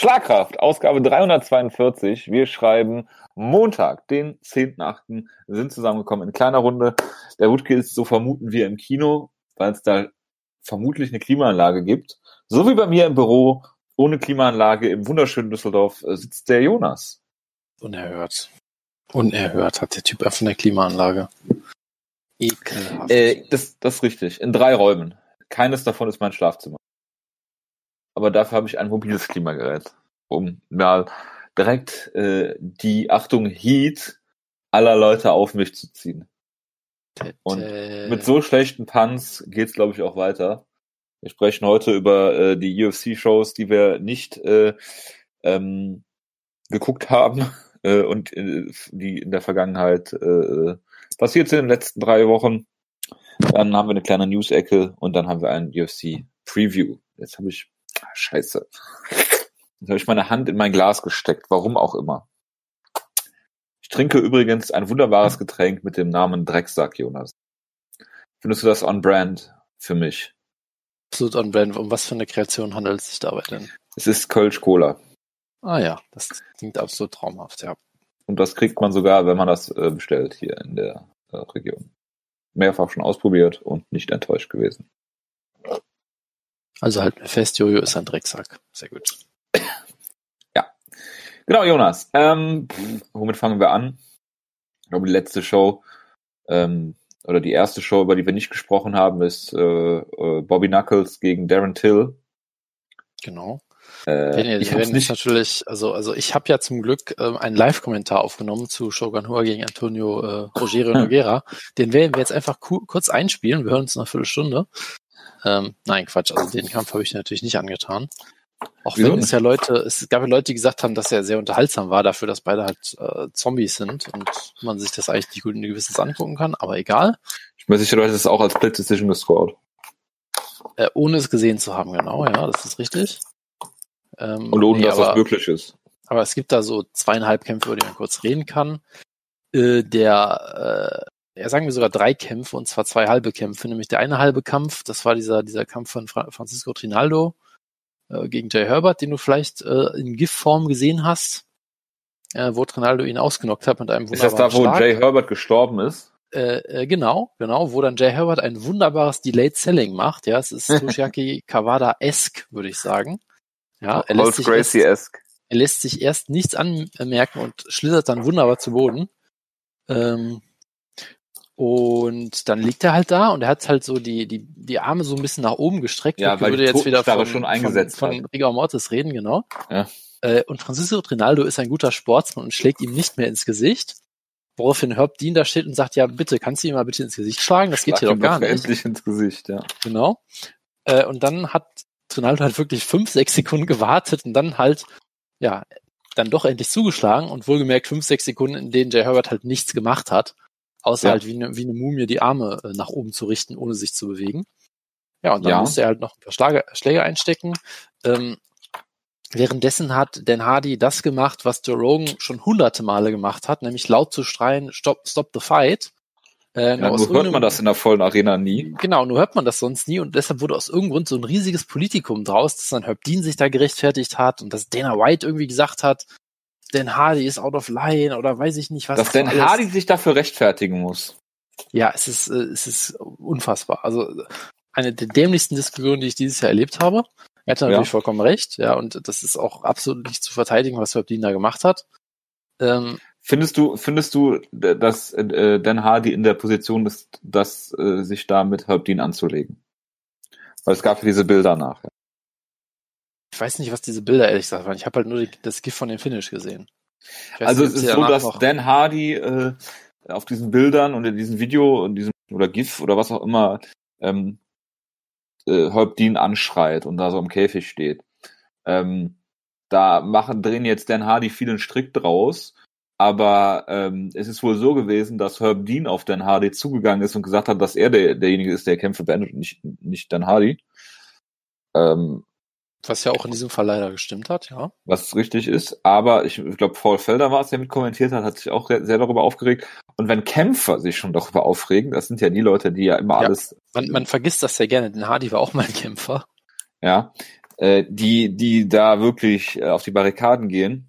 Schlagkraft, Ausgabe 342. Wir schreiben Montag, den 10.8. Wir sind zusammengekommen in kleiner Runde. Der Wutke ist, so vermuten wir, im Kino, weil es da vermutlich eine Klimaanlage gibt. So wie bei mir im Büro, ohne Klimaanlage im wunderschönen Düsseldorf, äh, sitzt der Jonas. Unerhört. Unerhört hat der Typ einfach eine Klimaanlage. Ekelhaft. Äh, das, das ist richtig. In drei Räumen. Keines davon ist mein Schlafzimmer. Aber dafür habe ich ein mobiles Klimagerät, um mal direkt äh, die Achtung Heat aller Leute auf mich zu ziehen. Und mit so schlechten Puns geht's, glaube ich, auch weiter. Wir sprechen heute über äh, die UFC-Shows, die wir nicht äh, ähm, geguckt haben äh, und äh, die in der Vergangenheit äh, passiert sind in den letzten drei Wochen. Dann haben wir eine kleine News-Ecke und dann haben wir ein UFC-Preview. Jetzt habe ich, scheiße, jetzt habe ich meine Hand in mein Glas gesteckt, warum auch immer. Ich trinke übrigens ein wunderbares Getränk mit dem Namen Drecksack, Jonas. Findest du das on brand für mich? Absolut on brand. Um was für eine Kreation handelt es sich dabei denn? Es ist Kölsch Cola. Ah ja, das klingt absolut traumhaft, ja. Und das kriegt man sogar, wenn man das äh, bestellt hier in der äh, Region. Mehrfach schon ausprobiert und nicht enttäuscht gewesen. Also halt fest, Jojo ist ein Drecksack. Sehr gut. Ja. Genau, Jonas. Ähm, womit fangen wir an? Ich glaube, die letzte Show ähm, oder die erste Show, über die wir nicht gesprochen haben, ist äh, äh Bobby Knuckles gegen Darren Till. Genau. Äh, ich werden nicht natürlich, also also ich habe ja zum Glück äh, einen Live-Kommentar aufgenommen zu Shogun Hua gegen Antonio äh, Rogero Noguera. Den werden wir jetzt einfach kurz einspielen. Wir hören uns nach einer Viertelstunde. Ähm, nein, Quatsch. Also den Kampf habe ich natürlich nicht angetan. Auch wenn es ja Leute, es gab ja Leute, die gesagt haben, dass er sehr unterhaltsam war dafür, dass beide halt äh, Zombies sind und man sich das eigentlich nicht gut in gewisses angucken kann, aber egal. Ich bin sicher, du hättest es auch als Split Decision gescored. Äh, ohne es gesehen zu haben, genau, ja, das ist richtig. Ähm, und ohne, nee, dass aber, das möglich ist. Aber es gibt da so zweieinhalb Kämpfe, über die man kurz reden kann. Äh, der, äh, ja, sagen wir sogar drei Kämpfe, und zwar zwei halbe Kämpfe. Nämlich der eine halbe Kampf, das war dieser, dieser Kampf von Fra Francisco Trinaldo äh, gegen Jay Herbert, den du vielleicht äh, in GIF-Form gesehen hast, äh, wo Trinaldo ihn ausgenockt hat mit einem wunderbaren Ist das da, wo. Jay Herbert gestorben ist? Äh, äh, genau, genau, wo dann Jay Herbert ein wunderbares Delayed Selling macht. Ja, es ist Toshiaki Kawada-esque, würde ich sagen. Ja, er lässt, sich erst, er lässt sich erst nichts anmerken und schlittert dann wunderbar zu Boden. Ähm, und dann liegt er halt da und er hat halt so die, die, die Arme so ein bisschen nach oben gestreckt. Ja, weil würde jetzt wieder von, schon eingesetzt von, von Rigor Mortis reden, genau. Ja. Äh, und Francisco Trinaldo ist ein guter Sportsmann und schlägt ihm nicht mehr ins Gesicht. Woraufhin Herb Dean da steht und sagt, ja, bitte, kannst du ihm mal bitte ins Gesicht schlagen? Das Schlag geht hier doch gar nicht. Endlich ins Gesicht, ja. Genau. Äh, und dann hat Ronaldo hat wirklich fünf, sechs Sekunden gewartet und dann halt, ja, dann doch endlich zugeschlagen und wohlgemerkt fünf, sechs Sekunden, in denen Jay Herbert halt nichts gemacht hat, außer ja. halt wie eine, wie eine Mumie die Arme äh, nach oben zu richten, ohne sich zu bewegen. Ja, und dann ja. musste er halt noch ein paar Schlage, Schläge einstecken. Ähm, währenddessen hat Dan Hardy das gemacht, was Joe Rogan schon hunderte Male gemacht hat, nämlich laut zu schreien, stop, stop the fight. Äh, ja, nur hört man das in der vollen Arena nie. Genau, nur hört man das sonst nie und deshalb wurde aus irgendeinem Grund so ein riesiges Politikum draus, dass dann Herb Dean sich da gerechtfertigt hat und dass Dana White irgendwie gesagt hat, Dan Hardy ist out of line oder weiß ich nicht was. Dass Dan alles. Hardy sich dafür rechtfertigen muss. Ja, es ist, äh, es ist unfassbar. Also eine der dämlichsten Diskussionen, die ich dieses Jahr erlebt habe. Er hatte natürlich ja. vollkommen recht, ja, und das ist auch absolut nicht zu verteidigen, was Herb Dean da gemacht hat. Ähm, Findest du, findest du, dass äh, Dan Hardy in der Position ist, dass äh, sich da mit Herbdin anzulegen? Weil es gab ja diese Bilder nachher. Ich weiß nicht, was diese Bilder ehrlich gesagt waren. Ich habe halt nur die, das GIF von dem Finish gesehen. Also nicht, es ist so, dass Dan Hardy äh, auf diesen Bildern und in diesem Video und diesem oder GIF oder was auch immer ähm, äh, Herb Dean anschreit und da so im Käfig steht. Ähm, da machen drehen jetzt Dan Hardy vielen Strick draus aber ähm, es ist wohl so gewesen, dass Herb Dean auf Dan Hardy zugegangen ist und gesagt hat, dass er der, derjenige ist, der Kämpfe beendet und nicht, nicht Dan Hardy. Ähm, was ja auch in diesem Fall leider gestimmt hat, ja. Was richtig ist. Aber ich, glaube, Paul Felder war es, der mit kommentiert hat, hat sich auch sehr, sehr darüber aufgeregt. Und wenn Kämpfer sich schon darüber aufregen, das sind ja die Leute, die ja immer ja, alles. Man, man vergisst das sehr gerne, denn Hardy war auch mal ein Kämpfer. Ja. äh, die, die da wirklich äh, auf die Barrikaden gehen.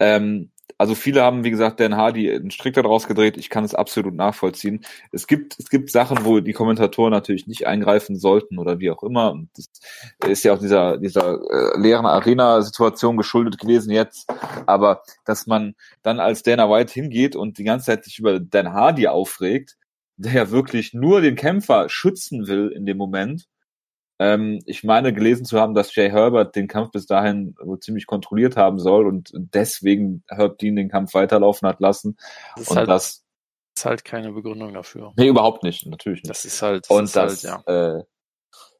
Ähm, also viele haben, wie gesagt, Dan Hardy einen Strick daraus gedreht. Ich kann es absolut nachvollziehen. Es gibt, es gibt Sachen, wo die Kommentatoren natürlich nicht eingreifen sollten oder wie auch immer. Und das ist ja auch dieser, dieser äh, leeren Arena-Situation geschuldet gewesen jetzt. Aber dass man dann als Dana White hingeht und die ganze Zeit sich über Dan Hardy aufregt, der ja wirklich nur den Kämpfer schützen will in dem Moment, ähm, ich meine gelesen zu haben, dass Jay Herbert den Kampf bis dahin wohl ziemlich kontrolliert haben soll und deswegen Herb Dean den Kampf weiterlaufen hat lassen. Das ist und halt, das ist halt keine Begründung dafür. Nee, überhaupt nicht, natürlich nicht. Das ist halt, und ist das, halt, ja. äh,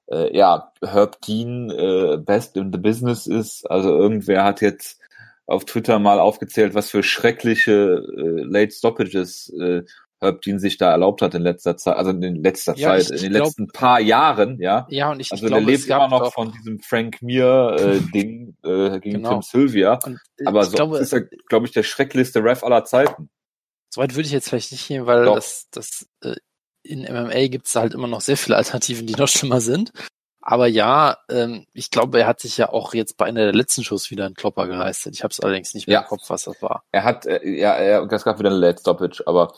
äh, ja, Herb Dean äh, best in the business ist. Also irgendwer hat jetzt auf Twitter mal aufgezählt, was für schreckliche äh, Late Stoppages äh, Herb Dean sich da erlaubt hat in letzter Zeit, also in letzter Ja, Zeit, in den glaub- letzten paar Jahren, ja. Ja, und ich, Also ich der glaube, lebt es gab immer noch von diesem Frank Mir äh, Ding äh, gegen Genau. Tim Sylvia. und Aber ich so glaube, ist er, glaube ich, der schrecklichste Ref aller Zeiten. Soweit würde ich jetzt vielleicht nicht gehen, weil Doch. das, das äh, in MMA gibt es halt immer noch sehr viele Alternativen, die noch schlimmer sind. Aber ja, ähm, ich glaube, er hat sich ja auch jetzt bei einer der letzten Shows wieder einen Klopper geleistet. Ich habe es allerdings nicht mehr Ja. im Kopf, was das war. Er hat, äh, ja, er, das gab wieder eine Late Stoppage, aber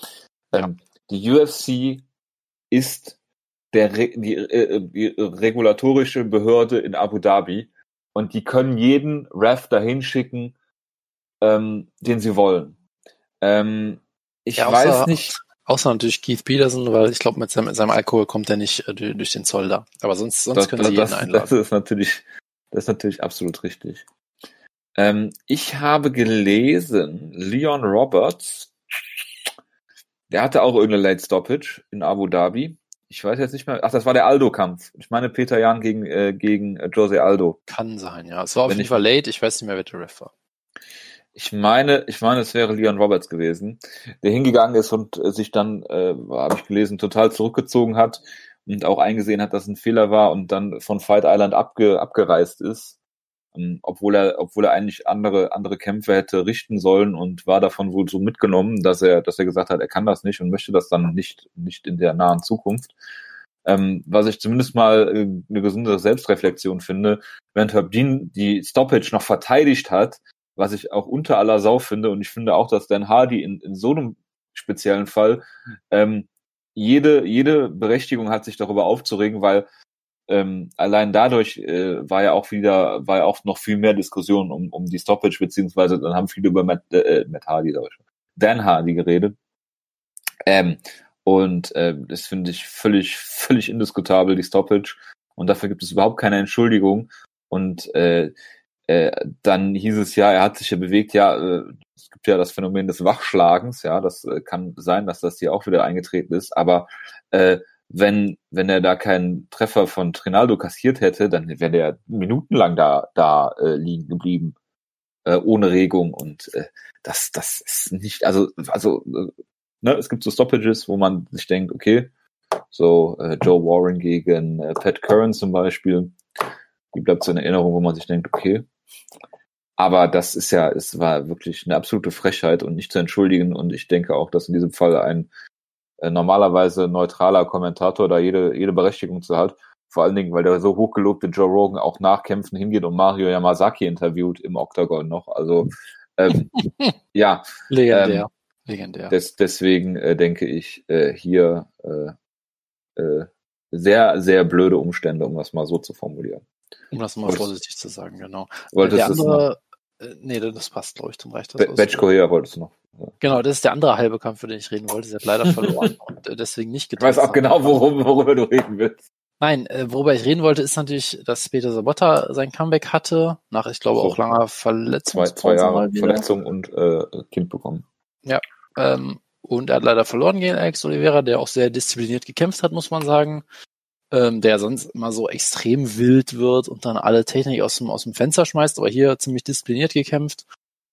die UFC ist der die, äh, die regulatorische Behörde in Abu Dhabi und die können jeden Ref dahin schicken, ähm, den sie wollen. Ähm, ich Ja, weiß außer- nicht, Außer natürlich Keith Peterson, weil ich glaube, mit seinem, mit seinem Alkohol kommt er nicht äh, durch, den Zoll da. Aber sonst, sonst das, können sie jeden das, einladen. das ist natürlich, das ist natürlich absolut richtig. Ähm, ich habe gelesen, Leon Roberts, der hatte auch irgendeine Late Stoppage in Abu Dhabi. Ich weiß jetzt nicht mehr. Ach, das war der Aldo-Kampf. Ich meine Peter Jan gegen äh, gegen äh, Jose Aldo. Kann sein, ja. Es war auf jeden ich- Fall late. Ich weiß nicht mehr, wer der Ref war. Ich meine, ich meine, es wäre Leon Roberts gewesen, der hingegangen ist und äh, sich dann, äh, habe ich gelesen, total zurückgezogen hat und auch eingesehen hat, dass ein Fehler war und dann von Fight Island abge, abgereist ist, ähm, obwohl er, obwohl er eigentlich andere andere Kämpfe hätte richten sollen und war davon wohl so mitgenommen, dass er, dass er gesagt hat, er kann das nicht und möchte das dann nicht nicht in der nahen Zukunft. Ähm, was ich zumindest mal äh, eine gesunde Selbstreflexion finde, während Herb Dean die Stoppage noch verteidigt hat, was ich auch unter aller Sau finde. Und ich finde auch, dass Dan Hardy in, in so einem speziellen Fall ähm, jede, jede Berechtigung hat, sich darüber aufzuregen, weil ähm, allein dadurch äh, war ja auch wieder, war ja auch noch viel mehr Diskussion um, um die Stoppage, beziehungsweise dann haben viele über Matt, äh, Matt Hardy, sag ich schon, Dan Hardy geredet. Ähm, und äh, das finde ich völlig, völlig indiskutabel, die Stoppage. Und dafür gibt es überhaupt keine Entschuldigung. Und äh, äh, dann hieß es ja, er hat sich ja bewegt, ja, äh, es gibt ja das Phänomen des Wachschlagens, ja, das äh, kann sein, dass das hier auch wieder eingetreten ist, aber äh, wenn, wenn er da keinen Treffer von Trinaldo kassiert hätte, dann wäre der minutenlang da, da äh, liegen geblieben, äh, ohne Regung und äh, das, das ist nicht, also, also, äh, ne, es gibt so Stoppages, wo man sich denkt, okay, so äh, Joe Warren gegen äh, Pat Curran zum Beispiel, die bleibt so in Erinnerung, wo man sich denkt, okay, aber das ist ja, es war wirklich eine absolute Frechheit und nicht zu entschuldigen. Und ich denke auch, dass in diesem Fall ein normalerweise neutraler Kommentator da jede, jede Berechtigung zu hat. Vor allen Dingen, weil der so hochgelobte Joe Rogan auch nach Kämpfen hingeht und Mario Yamazaki interviewt im Octagon noch. Also ähm, ja, Legendär. Legendär. des, deswegen äh, denke ich äh, hier äh, äh, sehr, sehr blöde Umstände, um das mal so zu formulieren. Um das mal Wolltest- vorsichtig zu sagen, genau. Wolltest der andere, äh, nee, das passt, glaube ich, dann reicht das. Batch Korea wolltest du noch. Genau, das ist der andere halbe Kampf, für den ich reden wollte. Sie hat leider verloren und äh, deswegen nicht Ich weiß auch genau, worum, worüber du reden willst. Nein, äh, worüber ich reden wollte, ist natürlich, dass Peter Sabotta sein Comeback hatte, nach, ich glaube, So. auch langer Zwei, Verletzungspause zwei Jahre. Verletzung und äh, Kind bekommen. Ähm, und er hat leider verloren gegen Alex Oliveira, der auch sehr diszipliniert gekämpft hat, muss man sagen. Ähm, der sonst immer so extrem wild wird und dann alle Technik aus dem, aus dem Fenster schmeißt, aber hier ziemlich diszipliniert gekämpft.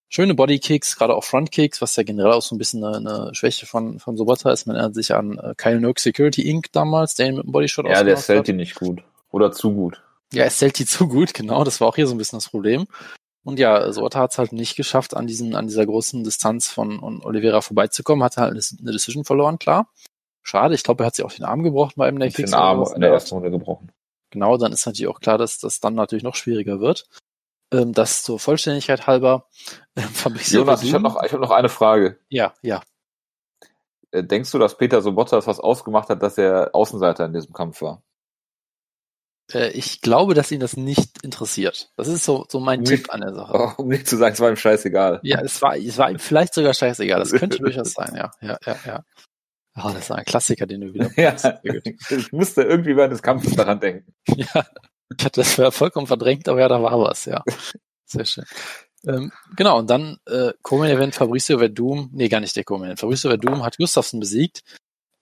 Schöne Bodykicks, gerade auch Frontkicks, was ja generell auch so ein bisschen eine, eine Schwäche von, von Sobota ist. Man erinnert sich an äh, Kyle Noak Security Inc. damals, der ihn mit dem Bodyshot Ja, der zählt die nicht gut. Oder zu gut. Ja, es zählt die zu gut, genau. Das war auch hier so ein bisschen das Problem. Und ja, Sorta hat es halt nicht geschafft, an diesen, an dieser großen Distanz von von Oliveira vorbeizukommen. Hat halt eine Decision verloren, klar. Schade, ich glaube, er hat sich auch den Arm gebrochen bei einem der den Kicks oder Arm in der ersten Runde gebrochen. genau, dann ist natürlich auch klar, dass das dann natürlich noch schwieriger wird. Ähm, das zur Vollständigkeit halber. Ähm, Jonas, ich habe noch, ich hab noch eine Frage. Ja, ja. Äh, denkst du, dass Peter Sobotta was ausgemacht hat, dass er Außenseiter in diesem Kampf war? Äh, ich glaube, dass ihn das nicht interessiert. Das ist so, so mein um Tipp an der Sache. Oh, um nicht zu sagen, es war ihm scheißegal. Ja, es war, es war ihm vielleicht sogar scheißegal. Das könnte durchaus sein, ja. Ja, ja, ja. Oh, das ist ein Klassiker, den du wieder. ja, ich musste irgendwie während des Kampfes daran denken. ja, ich hatte das vollkommen verdrängt, aber ja, da war was, ja. Sehr schön. Ähm, genau, und dann äh, Co-Main-Event Fabricio Verdum, nee, gar nicht der Co-Main-Event. Fabricio Verdum hat Gustafsson besiegt,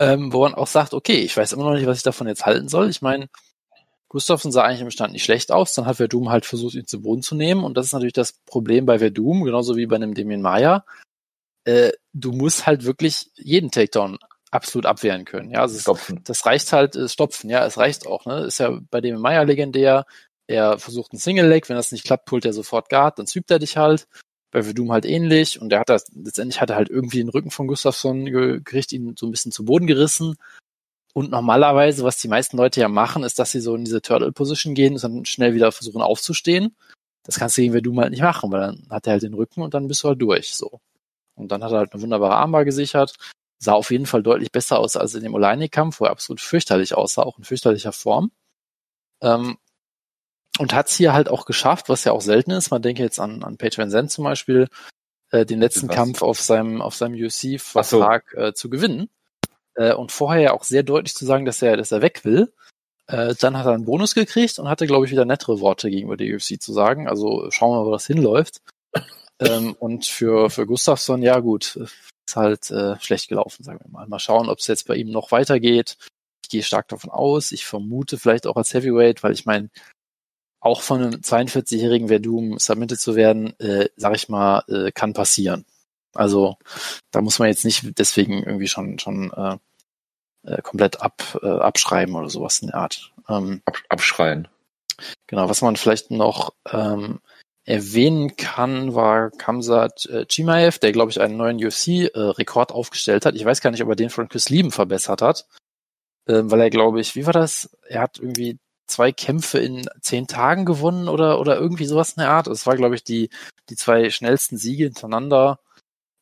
ähm, wo man auch sagt, okay, ich weiß immer noch nicht, was ich davon jetzt halten soll. Ich meine, Gustafsson sah eigentlich im Stand nicht schlecht aus, dann hat Verdum halt versucht, ihn zu Boden zu nehmen und das ist natürlich das Problem bei Verdum, genauso wie bei einem Damien Maya. Äh, du musst halt wirklich jeden Takedown absolut abwehren können. Ja, also stopfen. Es, das reicht halt, äh, stopfen, ja, es reicht auch. Ne? Ist ja bei dem Meier legendär. Er versucht einen Single Leg, wenn das nicht klappt, pullt er sofort Guard, dann zübt er dich halt. Bei Verdum halt ähnlich und er hat das, letztendlich hat er halt irgendwie den Rücken von Gustafsson gekriegt, ihn so ein bisschen zu Boden gerissen. Und normalerweise, was die meisten Leute ja machen, ist, dass sie so in diese Turtle-Position gehen und dann schnell wieder versuchen aufzustehen. Das kannst du gegen Verdum halt nicht machen, weil dann hat er halt den Rücken und dann bist du halt durch, so. Und dann hat er halt eine wunderbare Armbar gesichert sah auf jeden Fall deutlich besser aus als in dem Oleinik-Kampf, wo er absolut fürchterlich aussah, auch in fürchterlicher Form. Ähm, und hat es hier halt auch geschafft, was ja auch selten ist. Man denke jetzt an, an Page Van Zandt zum Beispiel, äh, den letzten? Kampf auf seinem, auf seinem UFC-Vertrag so. äh, zu gewinnen. Äh, und vorher ja auch sehr deutlich zu sagen, dass er, dass er weg will. Äh, dann hat er einen Bonus gekriegt und hatte, glaube ich, wieder nettere Worte gegenüber der UFC zu sagen. Also schauen wir mal, wo das hinläuft. ähm, und für, für Gustafsson, ja gut, ist halt äh, schlecht gelaufen, sagen wir mal. Mal schauen, ob es jetzt bei ihm noch weitergeht. Ich gehe stark davon aus. Ich vermute vielleicht auch als Heavyweight, weil ich meine, auch von einem 42-jährigen Verdum submitted zu werden, äh, sag ich mal, äh, kann passieren. Also da muss man jetzt nicht deswegen irgendwie schon schon äh, äh, komplett ab, äh, abschreiben oder sowas in der Art. Ähm, abschreien. Genau, was man vielleicht noch erwähnen kann, war Kamsat äh, Chimaev, der, glaube ich, einen neuen UFC-Rekord äh, aufgestellt hat. Ich weiß gar nicht, ob er den von Chris Lieben verbessert hat, äh, weil er, glaube ich, wie war das? Er hat irgendwie zwei Kämpfe in zehn Tagen gewonnen oder, oder irgendwie sowas in der Art. Das war, glaube ich, die, die zwei schnellsten Siege hintereinander,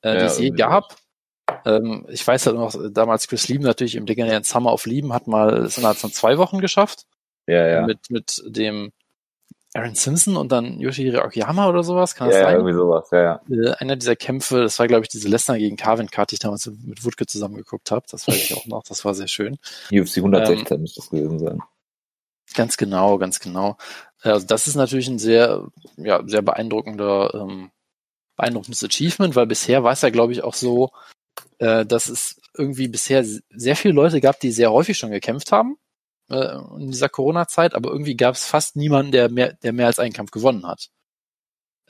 äh, ja, die es je gab. Ähm, ich weiß halt noch, damals Chris Lieben natürlich im legendären Summer of Lieben hat mal es innerhalb von zwei Wochen geschafft. Ja, ja. Mit, mit dem Aaron Simpson und dann Yoshihiro Akiyama oder sowas, kann das ja, sein? Ja, irgendwie sowas, ja, ja. Äh, einer dieser Kämpfe, das war, glaube ich, diese Lesnar gegen Carvin Card, die ich damals mit Wutke zusammengeguckt habe. Das weiß ich auch noch, das war sehr schön. UFC 116 ähm, müsste das gewesen sein. Ganz genau, ganz genau. Äh, also das ist natürlich ein sehr, ja, sehr beeindruckender, ähm, beeindruckendes Achievement, weil bisher war es ja, glaube ich, auch so, äh, dass es irgendwie bisher sehr viele Leute gab, die sehr häufig schon gekämpft haben äh, in dieser Corona-Zeit, aber irgendwie gab es fast niemanden, der mehr, der mehr als einen Kampf gewonnen hat.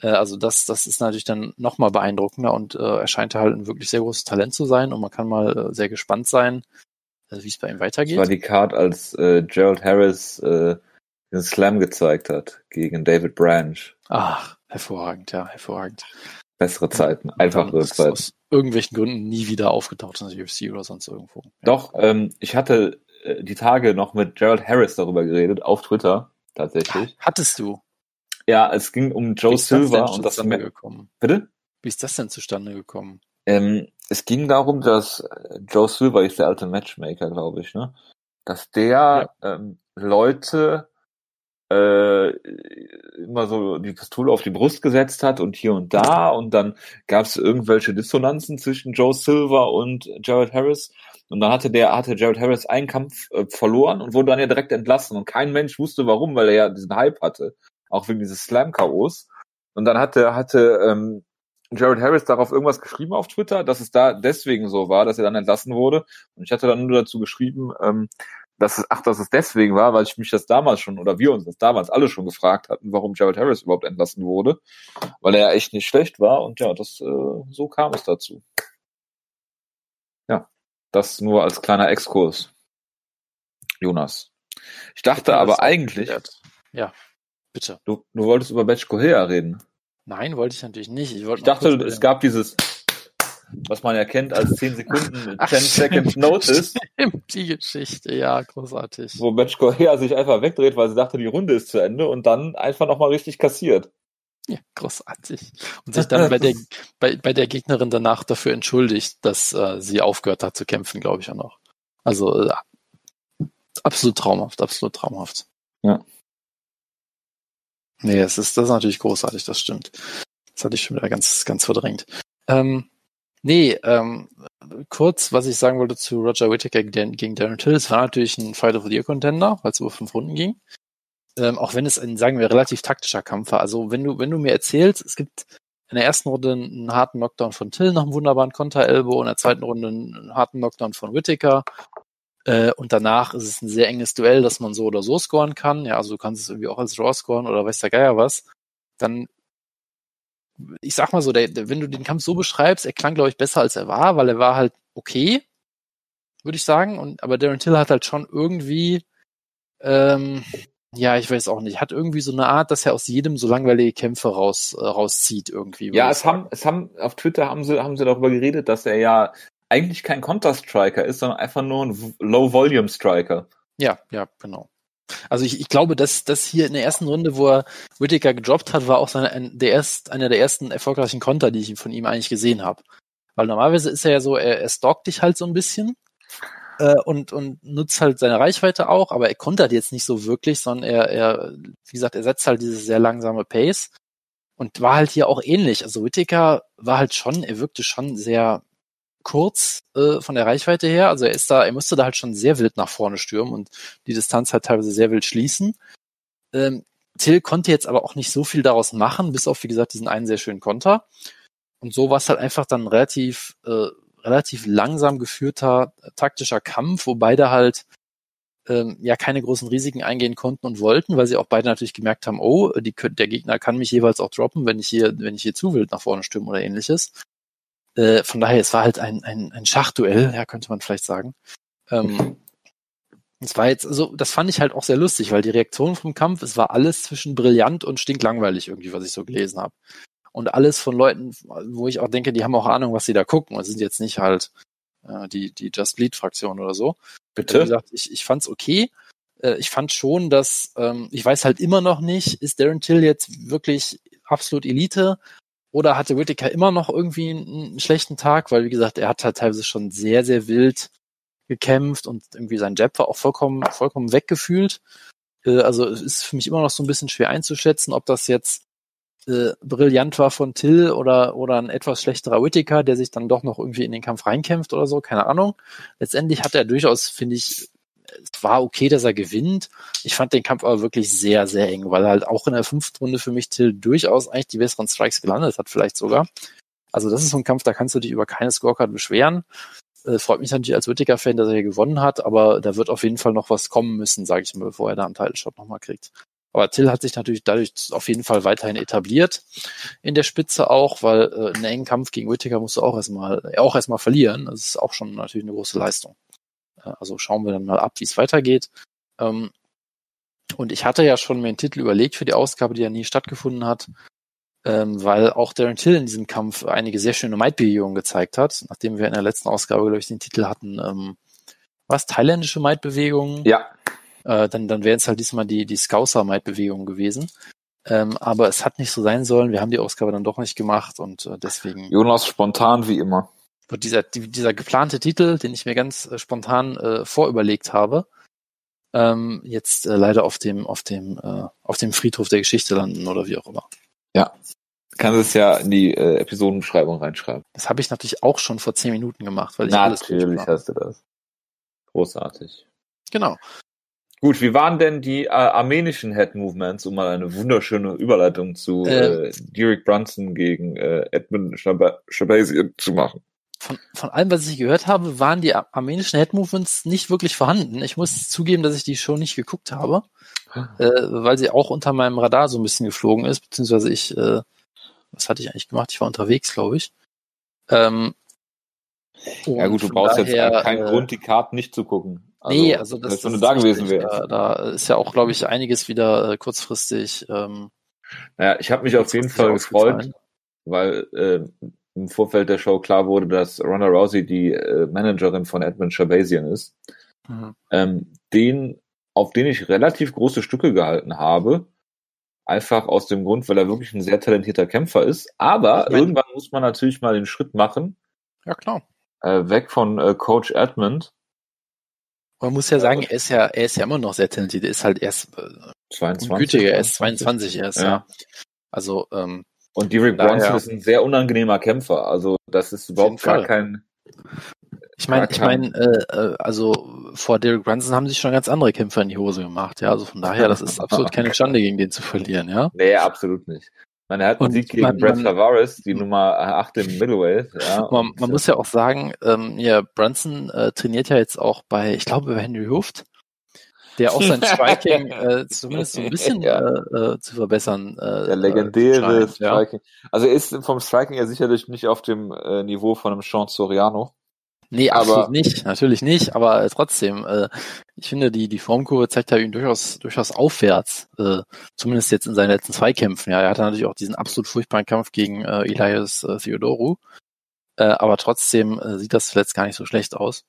Äh, also das, das ist natürlich dann nochmal beeindruckender und äh, er scheint halt ein wirklich sehr großes Talent zu sein und man kann mal äh, sehr gespannt sein, äh, wie es bei ihm weitergeht. Das war die Card, als äh, Gerald Harris äh, den Slam gezeigt hat gegen David Branch. Ach, hervorragend, ja, hervorragend. Bessere Zeiten, einfachere Zeiten. Aus irgendwelchen Gründen nie wieder aufgetaucht in der UFC oder sonst irgendwo. Doch, ähm, ich hatte äh, die Tage noch mit Gerald Harris darüber geredet, auf Twitter tatsächlich. Hattest du? Ja, es ging um Joe Silver und das gekommen. Bitte? Wie ist das denn zustande gekommen? Ähm, es ging darum, dass Joe Silver ist der alte Matchmaker, glaube ich, ne? Dass der ja. ähm, Leute äh, immer so die Pistole auf die Brust gesetzt hat und hier und da und dann gab es irgendwelche Dissonanzen zwischen Joe Silver und Jared Harris und dann hatte der hatte Jared Harris einen Kampf äh, verloren und wurde dann ja direkt entlassen. Und kein Mensch wusste warum, weil er ja diesen Hype hatte, auch wegen dieses Slam Chaos und dann hatte hatte ähm, Jared Harris darauf irgendwas geschrieben auf Twitter, dass es da deswegen so war, dass er dann entlassen wurde. Und ich hatte dann nur dazu geschrieben, ähm, dass es, ach, dass es deswegen war, weil ich mich das damals schon, oder wir uns das damals alle schon gefragt hatten, warum Jared Harris überhaupt entlassen wurde, weil er ja echt nicht schlecht war. Und ja, das, äh, so kam es dazu. Das nur als kleiner Exkurs. Jonas. Ich dachte ja, aber eigentlich. Ja, bitte. Du, du wolltest über Batch Cohea reden. Nein, wollte ich natürlich nicht. Ich, ich dachte, es gab dieses was man ja kennt als 10 Sekunden, 10 Second Notice. Die Geschichte, ja, großartig. Wo Match Correa sich einfach wegdreht, weil sie dachte, die Runde ist zu Ende und dann einfach nochmal richtig kassiert. Ja, großartig. Und sich dann bei der, bei, bei der Gegnerin danach dafür entschuldigt, dass äh, sie aufgehört hat zu kämpfen, glaube ich auch noch. Also äh, absolut traumhaft, absolut traumhaft. Ja. Nee, es ist, das ist natürlich großartig, das stimmt. Das hatte ich schon wieder ganz, ganz verdrängt. Ähm, nee, ähm, kurz, was ich sagen wollte zu Roger Whittaker gegen Darren Till, es war natürlich ein Fight of the Year Contender, weil es über fünf Runden ging. Ähm, auch wenn es ein, sagen wir, relativ taktischer Kampf war. Also wenn du, wenn du mir erzählst, es gibt in der ersten Runde einen harten Knockdown von Till nach einem wunderbaren Konter-Elbow, in der zweiten Runde einen harten Knockdown von Whittaker, äh, und danach ist es ein sehr enges Duell, dass man so oder so scoren kann. Ja, also du kannst es irgendwie auch als Draw scoren oder weiß der Geier was. Dann, ich sag mal so, der, der, wenn du den Kampf so beschreibst, er klang, glaube ich, besser als er war, weil er war halt okay, würde ich sagen. Und, aber Darren Till hat halt schon irgendwie, ähm, ja, ich weiß auch nicht, hat irgendwie so eine Art, dass er aus jedem so langweilige Kämpfe raus, äh, rauszieht irgendwie. Ja, es haben, es haben, auf Twitter haben sie, haben sie darüber geredet, dass er ja eigentlich kein Counter-Striker ist, sondern einfach nur ein Low-Volume-Striker. Ja, ja, genau. Also ich, ich glaube, dass das hier in der ersten Runde, wo er Whittaker gedroppt hat, war auch seine, ein, der erst, einer der ersten erfolgreichen Konter, die ich von ihm eigentlich gesehen habe. Weil normalerweise ist er ja so, er, er stalkt dich halt so ein bisschen äh, und, und nutzt halt seine Reichweite auch, aber er kontert jetzt nicht so wirklich, sondern er, er, wie gesagt, er setzt halt dieses sehr langsame Pace und war halt hier auch ähnlich. Also Whittaker war halt schon, er wirkte schon sehr kurz äh, von der Reichweite her. Also er ist da, er musste da halt schon sehr wild nach vorne stürmen und die Distanz halt teilweise sehr wild schließen. Ähm, Till konnte jetzt aber auch nicht so viel daraus machen, bis auf, wie gesagt, diesen einen sehr schönen Konter. Und so war es halt einfach dann relativ, äh, relativ langsam geführter äh, taktischer Kampf, wo beide halt ähm, ja keine großen Risiken eingehen konnten und wollten, weil sie auch beide natürlich gemerkt haben, oh, die, der Gegner kann mich jeweils auch droppen, wenn ich hier, wenn ich hier zu wild nach vorne stürme oder ähnliches. Äh, von daher, es war halt ein, ein, ein Schachduell, ja, könnte man vielleicht sagen. Ähm, es war jetzt, also das fand ich halt auch sehr lustig, weil die Reaktion vom Kampf, es war alles zwischen brillant und stinklangweilig irgendwie, was ich so gelesen habe. Und alles von Leuten, wo ich auch denke, die haben auch Ahnung, was sie da gucken. Und sind jetzt nicht halt äh, die, die Just Bleed-Fraktion oder so. Bitte? Wie gesagt, ich, ich fand's okay. Äh, ich fand schon, dass, ähm, ich weiß halt immer noch nicht, ist Darren Till jetzt wirklich absolut Elite oder hatte Whittaker immer noch irgendwie einen, einen, schlechten Tag, weil wie gesagt, er hat halt teilweise schon sehr, sehr wild gekämpft und irgendwie sein Jab war auch vollkommen, vollkommen weggefühlt. Äh, also es ist für mich immer noch so ein bisschen schwer einzuschätzen, ob das jetzt äh, brillant war von Till oder, oder ein etwas schlechterer Whittaker, der sich dann doch noch irgendwie in den Kampf reinkämpft oder so, keine Ahnung. Letztendlich hat er durchaus, finde ich, es war okay, dass er gewinnt. Ich fand den Kampf aber wirklich sehr, sehr eng, weil halt auch in der fünften Runde für mich Till durchaus eigentlich die besseren Strikes gelandet hat, vielleicht sogar. Also das ist so ein Kampf, da kannst du dich über keine Scorecard beschweren. Äh, freut mich natürlich als Whittaker-Fan, dass er hier gewonnen hat, aber da wird auf jeden Fall noch was kommen müssen, sage ich mal, bevor er da einen Title-Shot nochmal kriegt. Aber Till hat sich natürlich dadurch auf jeden Fall weiterhin etabliert in der Spitze auch, weil äh, einen engen Kampf gegen Whittaker musst du auch erstmal, auch erstmal verlieren. Das ist auch schon natürlich eine große Leistung. Also schauen wir dann mal ab, wie es weitergeht. Ähm, und ich hatte ja schon mir einen Titel überlegt für die Ausgabe, die ja nie stattgefunden hat, ähm, weil auch Darren Till in diesem Kampf einige sehr schöne Might-Bewegungen gezeigt hat, nachdem wir in der letzten Ausgabe, glaube ich, den Titel hatten, ähm, was, thailändische Might-Bewegungen? Ja. Äh, dann dann wären es halt diesmal die, die Scouser-Might-Bewegungen gewesen. Ähm, aber es hat nicht so sein sollen. Wir haben die Ausgabe dann doch nicht gemacht und äh, deswegen. Jonas spontan wie immer wird dieser, dieser geplante Titel, den ich mir ganz äh, spontan äh, vorüberlegt habe, ähm, jetzt äh, leider auf dem, auf dem, äh, auf dem Friedhof der Geschichte landen oder wie auch immer. Ja. Kannst es ja in die äh, Episodenbeschreibung reinschreiben. Das habe ich natürlich auch schon vor zehn Minuten gemacht, weil ich Na, alles Natürlich hast du das. Großartig. Genau. Gut, wie waren denn die äh, armenischen Head Movements, um mal eine wunderschöne Überleitung zu äh, äh Derek Brunson gegen äh, Edmund Shabazian zu machen? von, von allem, was ich gehört habe, waren die armenischen Head-Movements nicht wirklich vorhanden. Ich muss zugeben, dass ich die Show nicht geguckt habe, ah. äh, weil sie auch unter meinem Radar so ein bisschen geflogen ist, beziehungsweise ich, äh, was hatte ich eigentlich gemacht? Ich war unterwegs, glaube ich. Ähm, ja gut, du brauchst daher, jetzt keinen äh, Grund, die Karten nicht zu gucken. Also, nee, also das, wenn du da gewesen wärst. Da, da ist ja auch, glaube ich, einiges wieder äh, kurzfristig. Ähm, naja, ich habe mich auf jeden Fall gefreut, weil äh, im Vorfeld der Show klar wurde, dass Ronda Rousey die äh, Managerin von Edmund Shabazian ist, mhm. ähm, den, auf den ich relativ große Stücke gehalten habe, einfach aus dem Grund, weil er wirklich ein sehr talentierter Kämpfer ist. Aber irgendwann muss man natürlich mal den Schritt machen. Ja, klar. Äh, weg von äh, Coach Edmund. Man muss ja sagen, er ist ja, er ist ja immer noch sehr talentiert. Er ist halt erst äh, 22, gütiger, er ist 22 erst, ja. ja. Also, ähm, und Derek Bronson ist ein sehr unangenehmer Kämpfer. Also das ist überhaupt gar kein. Ich meine, ich meine, äh, äh, also vor Derek Brunson haben sich schon ganz andere Kämpfer in die Hose gemacht, ja. Also von daher, das ist absolut keine Schande, gegen den zu verlieren, ja. Nee, absolut nicht. Man hat einen Sieg gegen man, Brett Tavares, die Nummer 8 im Middleweight. Ja, man, man muss ja auch sagen, ähm, ja, Brunson äh, trainiert ja jetzt auch bei, ich glaube, bei Henry Huft der auch sein Striking äh, zumindest so ein bisschen ja. äh, äh zu verbessern. Äh, der legendäre scheint, Striking. Ja. Also er ist vom Striking ja sicherlich nicht auf dem äh, Niveau von einem Sean Soriano. Nee, absolut aber, nicht, natürlich nicht, aber äh, trotzdem, äh, ich finde, die, die Formkurve zeigt ja ihn durchaus, durchaus aufwärts, äh, zumindest jetzt in seinen letzten zwei Kämpfen. Ja, er hatte natürlich auch diesen absolut furchtbaren Kampf gegen äh, Elias äh, Theodoru, äh, aber trotzdem äh, sieht das zuletzt gar nicht so schlecht aus.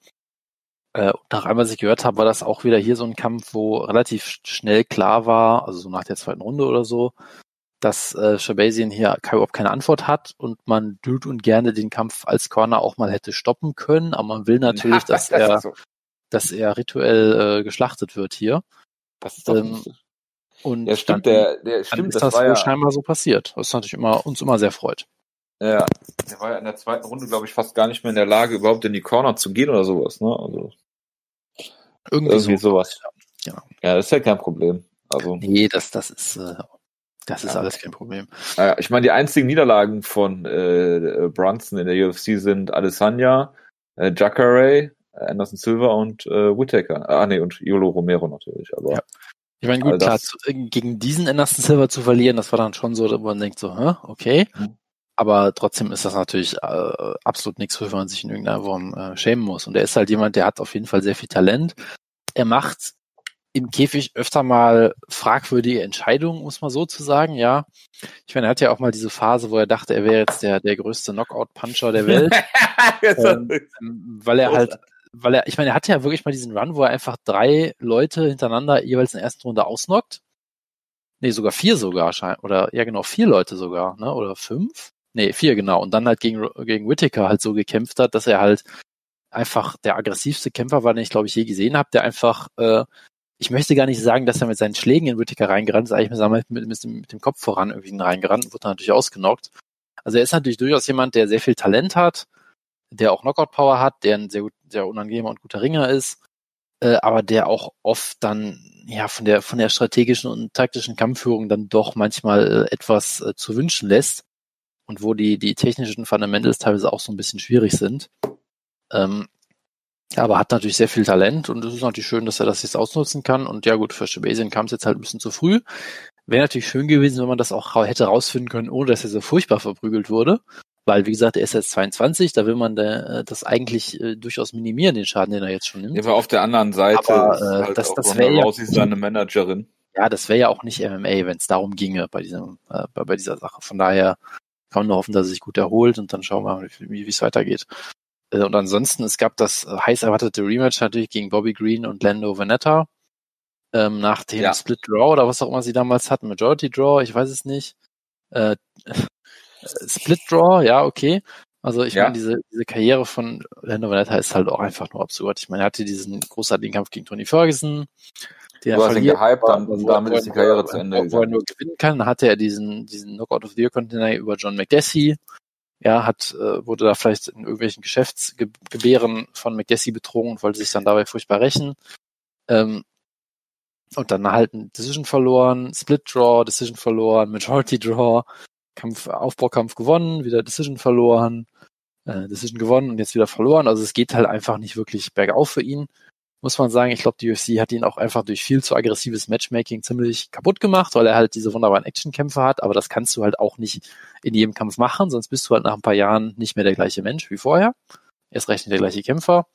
Äh, nach allem, was ich gehört habe, war das auch wieder hier so ein Kampf, wo relativ schnell klar war, also so nach der zweiten Runde oder so, dass äh, Shabazian hier überhaupt keine Antwort hat und man dürft und gerne den Kampf als Corner auch mal hätte stoppen können, aber man will natürlich, ja, dass das er, so. dass er rituell äh, geschlachtet wird hier. Das ist doch ähm, und ja, stimmt, dann, der, der stimmt, ist das, das wohl ja, scheinbar so passiert, was natürlich immer, uns immer sehr freut. Ja, der war ja in der zweiten Runde, glaube ich, fast gar nicht mehr in der Lage, überhaupt in die Corner zu gehen oder sowas, ne? Also irgendwie, irgendwie so. sowas. Ja. Ja, das ist ja kein Problem. Also nee, das das ist äh, das ist ja. alles kein Problem. Ja, ich meine, die einzigen Niederlagen von äh, Brunson in der UFC sind Adesanya, äh, Jacare, Anderson Silva und äh, Whittaker. Ah nee, und Yolo Romero natürlich. Aber ja. Ich meine, gut, klar, zu, gegen diesen Anderson Silva zu verlieren, das war dann schon so, wo man denkt so, hä, okay. Mhm. Aber trotzdem ist das natürlich äh, absolut nichts, wofür man sich in irgendeiner Form äh, schämen muss. Und er ist halt jemand, der hat auf jeden Fall sehr viel Talent. Er macht im Käfig öfter mal fragwürdige Entscheidungen, muss man so zu sagen, ja. Ich meine, er hat ja auch mal diese Phase, wo er dachte, er wäre jetzt der, der größte Knockout-Puncher der Welt. ähm, weil er halt, weil er, ich meine, er hatte ja wirklich mal diesen Run, wo er einfach drei Leute hintereinander jeweils in der ersten Runde ausnockt. Nee, sogar vier sogar, oder ja genau, vier Leute sogar, ne? Oder fünf? nee, vier genau, und dann halt gegen, gegen Whittaker halt so gekämpft hat, dass er halt einfach der aggressivste Kämpfer war, den ich glaube ich je gesehen habe, der einfach, äh, ich möchte gar nicht sagen, dass er mit seinen Schlägen in Whittaker reingerannt ist, eigentlich mit, mit, mit, mit dem Kopf voran irgendwie reingerannt, wurde natürlich ausgenockt. Also er ist natürlich durchaus jemand, der sehr viel Talent hat, der auch Knockout-Power hat, der ein sehr gut, sehr unangenehmer und guter Ringer ist, äh, aber der auch oft dann ja von der von der strategischen und taktischen Kampfführung dann doch manchmal äh, etwas äh, zu wünschen lässt und wo die, die technischen Fundamentals teilweise auch so ein bisschen schwierig sind. Ähm, aber hat natürlich sehr viel Talent und es ist natürlich schön, dass er das jetzt ausnutzen kann. Und ja gut, für Shabasian kam es jetzt halt ein bisschen zu früh. Wäre natürlich schön gewesen, wenn man das auch hätte rausfinden können, ohne dass er so furchtbar verprügelt wurde. Weil, wie gesagt, er ist jetzt 22, da will man da, äh, das eigentlich äh, durchaus minimieren, den Schaden, den er jetzt schon nimmt. Ja, aber auf der anderen Seite aber, äh, halt das, das wäre ja, seine Managerin. Ja, das wäre ja auch nicht MMA, wenn es darum ginge bei diesem, äh, bei, bei dieser Sache. Von daher kann man nur hoffen, dass er sich gut erholt und dann schauen wir mal, wie es weitergeht. Äh, und ansonsten, es gab das heiß erwartete Rematch natürlich gegen Bobby Green und Lando Veneta. Ähm, nach dem ja. Split Draw oder was auch immer sie damals hatten, Majority Draw, ich weiß es nicht. Äh, Split Draw, ja, okay. Also ich ja. meine, diese, diese Karriere von Lando Veneta ist halt auch einfach nur absurd. Ich meine, er hatte diesen großartigen Kampf gegen Tony Ferguson, der du hast ihn gehypt, dann, und damit ist die Karriere zu Ende. Wo er nur gewinnen kann, hatte er diesen, diesen Knockout of the Year Container über John McDessie. Ja, hat, äh, wurde da vielleicht in irgendwelchen Geschäftsgebären von McDessie betrogen und wollte sich dann dabei furchtbar rächen. Ähm, und dann halt ein Decision verloren, Split Draw, Decision verloren, Majority Draw, Kampf, Aufbaukampf gewonnen, wieder Decision verloren, äh, Decision gewonnen und jetzt wieder verloren. Also es geht halt einfach nicht wirklich bergauf für ihn muss man sagen. Ich glaube, die UFC hat ihn auch einfach durch viel zu aggressives Matchmaking ziemlich kaputt gemacht, weil er halt diese wunderbaren Actionkämpfe hat. Aber das kannst du halt auch nicht in jedem Kampf machen, sonst bist du halt nach ein paar Jahren nicht mehr der gleiche Mensch wie vorher. Erst recht nicht der gleiche Kämpfer.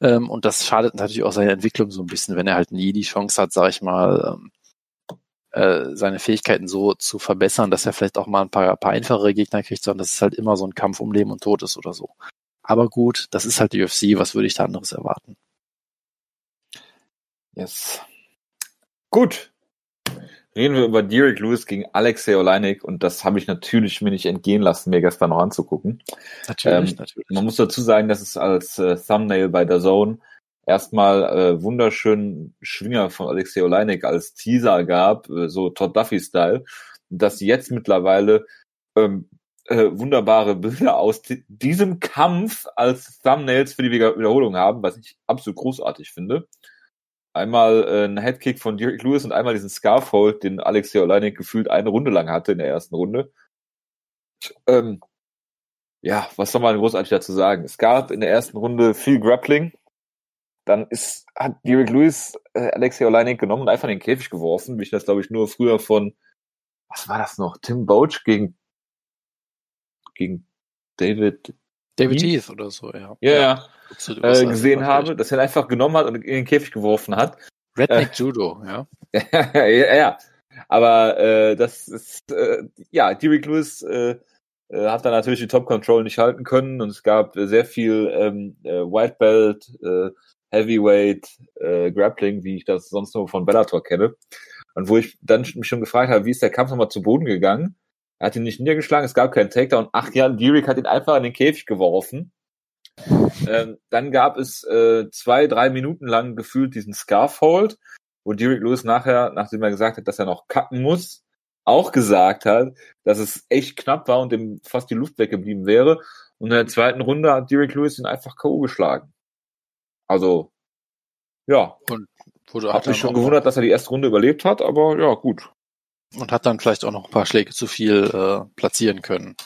Ähm, und das schadet natürlich auch seiner Entwicklung so ein bisschen, wenn er halt nie die Chance hat, sag ich mal, ähm, äh, seine Fähigkeiten so zu verbessern, dass er vielleicht auch mal ein paar, paar einfachere Gegner kriegt, sondern dass es halt immer so ein Kampf um Leben und Tod ist oder so. Aber gut, das ist halt die UFC, was würde ich da anderes erwarten? Yes. Gut. Reden wir über Derek Lewis gegen Alexei Oleinik und das habe ich natürlich mir nicht entgehen lassen, mir gestern noch anzugucken. Natürlich, ähm, natürlich. Man muss dazu sagen, dass es als äh, Thumbnail bei der Zone erstmal äh, wunderschönen Schwinger von Alexei Oleinik als Teaser gab, äh, so Todd Duffy-Style, dass jetzt mittlerweile ähm, äh, wunderbare Bilder aus diesem Kampf als Thumbnails für die Wiederholung haben, was ich absolut großartig finde. Einmal äh, ein Headkick von Derek Lewis und einmal diesen Scarfold, den Alexei Oleinik gefühlt eine Runde lang hatte in der ersten Runde. Ähm, ja, was soll man großartig dazu sagen? Es gab in der ersten Runde viel Grappling, dann ist, hat Derek Lewis äh, Alexei Oleinik genommen und einfach in den Käfig geworfen, wie ich das, glaube ich, nur früher von, was war das noch? Tim Boach gegen, gegen David David Heath oder so, ja. Ja, ja. Äh, gesehen habe, dass er einfach genommen hat und in den Käfig geworfen hat. Redneck äh, Judo, ja. ja, ja. Aber äh, das ist, äh, ja, Derek Lewis äh, äh, hat dann natürlich die Top Control nicht halten können und es gab sehr viel ähm, äh, White Belt, äh, Heavyweight äh, Grappling, wie ich das sonst nur von Bellator kenne. Und wo ich dann mich schon gefragt habe, wie ist der Kampf nochmal zu Boden gegangen? Er hat ihn nicht niedergeschlagen, es gab keinen Takedown. Ach ja, Derek hat ihn einfach in den Käfig geworfen. Ähm, dann gab es äh, zwei, drei Minuten lang gefühlt diesen Scarfold, wo Derek Lewis nachher, nachdem er gesagt hat, dass er noch cutten muss, auch gesagt hat, dass es echt knapp war und ihm fast die Luft weggeblieben wäre. Und in der zweiten Runde hat Derek Lewis ihn einfach K.O. geschlagen. Also, ja. Und wurde hat mich schon gewundert, dass er die erste Runde überlebt hat, aber ja, gut. Und hat dann vielleicht auch noch ein paar Schläge zu viel äh, platzieren können.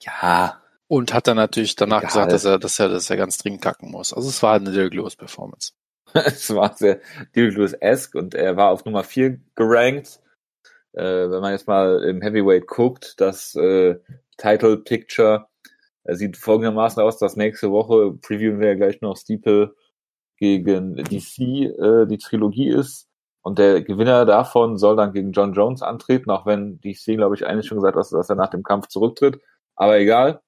Ja. Und hat dann natürlich danach Egal. gesagt, dass er, dass er, dass er ganz dringend kacken muss. Also es war eine Derek Lewis Performance. es war sehr Derek Lewis-esque und er war auf Nummer 4 gerankt. Äh, wenn man jetzt mal im Heavyweight guckt, das äh, Title Picture er sieht folgendermaßen aus, dass nächste Woche previewen wir ja gleich noch Steeple gegen DC, äh, die Trilogie ist. Und der Gewinner davon soll dann gegen John Jones antreten, auch wenn DC, glaube ich, eigentlich schon gesagt hat, dass er nach dem Kampf zurücktritt. Aber egal.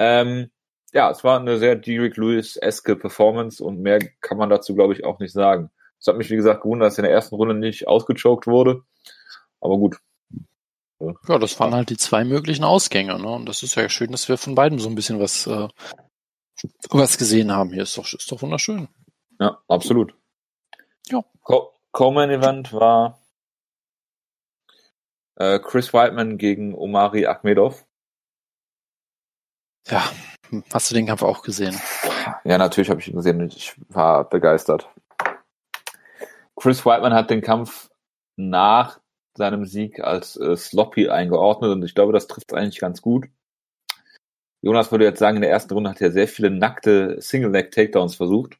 Ähm, ja, es war eine sehr Derek Lewis-eske Performance und mehr kann man dazu, glaube ich, auch nicht sagen. Es hat mich, wie gesagt, gewundert, dass er in der ersten Runde nicht ausgechoked wurde. Aber gut, ja, das waren halt die zwei möglichen Ausgänge, ne? Und das ist ja schön, dass wir von beiden so ein bisschen was, äh, was gesehen haben. Hier ist doch, ist doch wunderschön. Ja, absolut. Ja. Co-Main Event war äh, Chris Whiteman gegen Omari Akhmedov. Ja, hast du den Kampf auch gesehen? Ja, natürlich habe ich ihn gesehen und ich war begeistert. Chris Whiteman hat den Kampf nach seinem Sieg als äh, sloppy eingeordnet und ich glaube, das trifft eigentlich ganz gut. Jonas würde jetzt sagen, in der ersten Runde hat er sehr viele nackte Single-Leg-Takedowns versucht.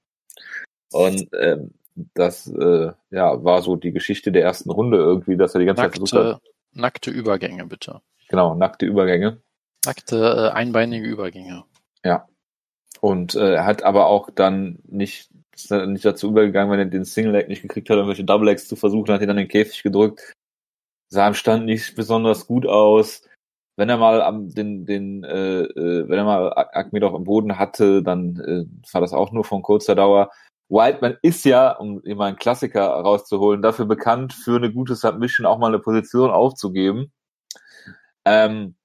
Und ähm, das äh, ja, war so die Geschichte der ersten Runde irgendwie, dass er die ganze nackte, Zeit versucht hat. Nackte Übergänge, bitte. Genau, nackte Übergänge. Nackte, äh, einbeinige Übergänge. Ja. Und äh, er hat aber auch dann nicht, ist dann nicht dazu übergegangen, wenn er den Single Leg nicht gekriegt hat, irgendwelche Double Legs zu versuchen, hat ihn dann in den Käfig gedrückt, sah im Stand nicht besonders gut aus. Wenn er mal am den den äh, äh, wenn er mal Akmedov am Boden hatte, dann äh, war das auch nur von kurzer Dauer. Whiteman ist ja, um immer einen Klassiker rauszuholen, dafür bekannt, für eine gute Submission auch mal eine Position aufzugeben. Ähm,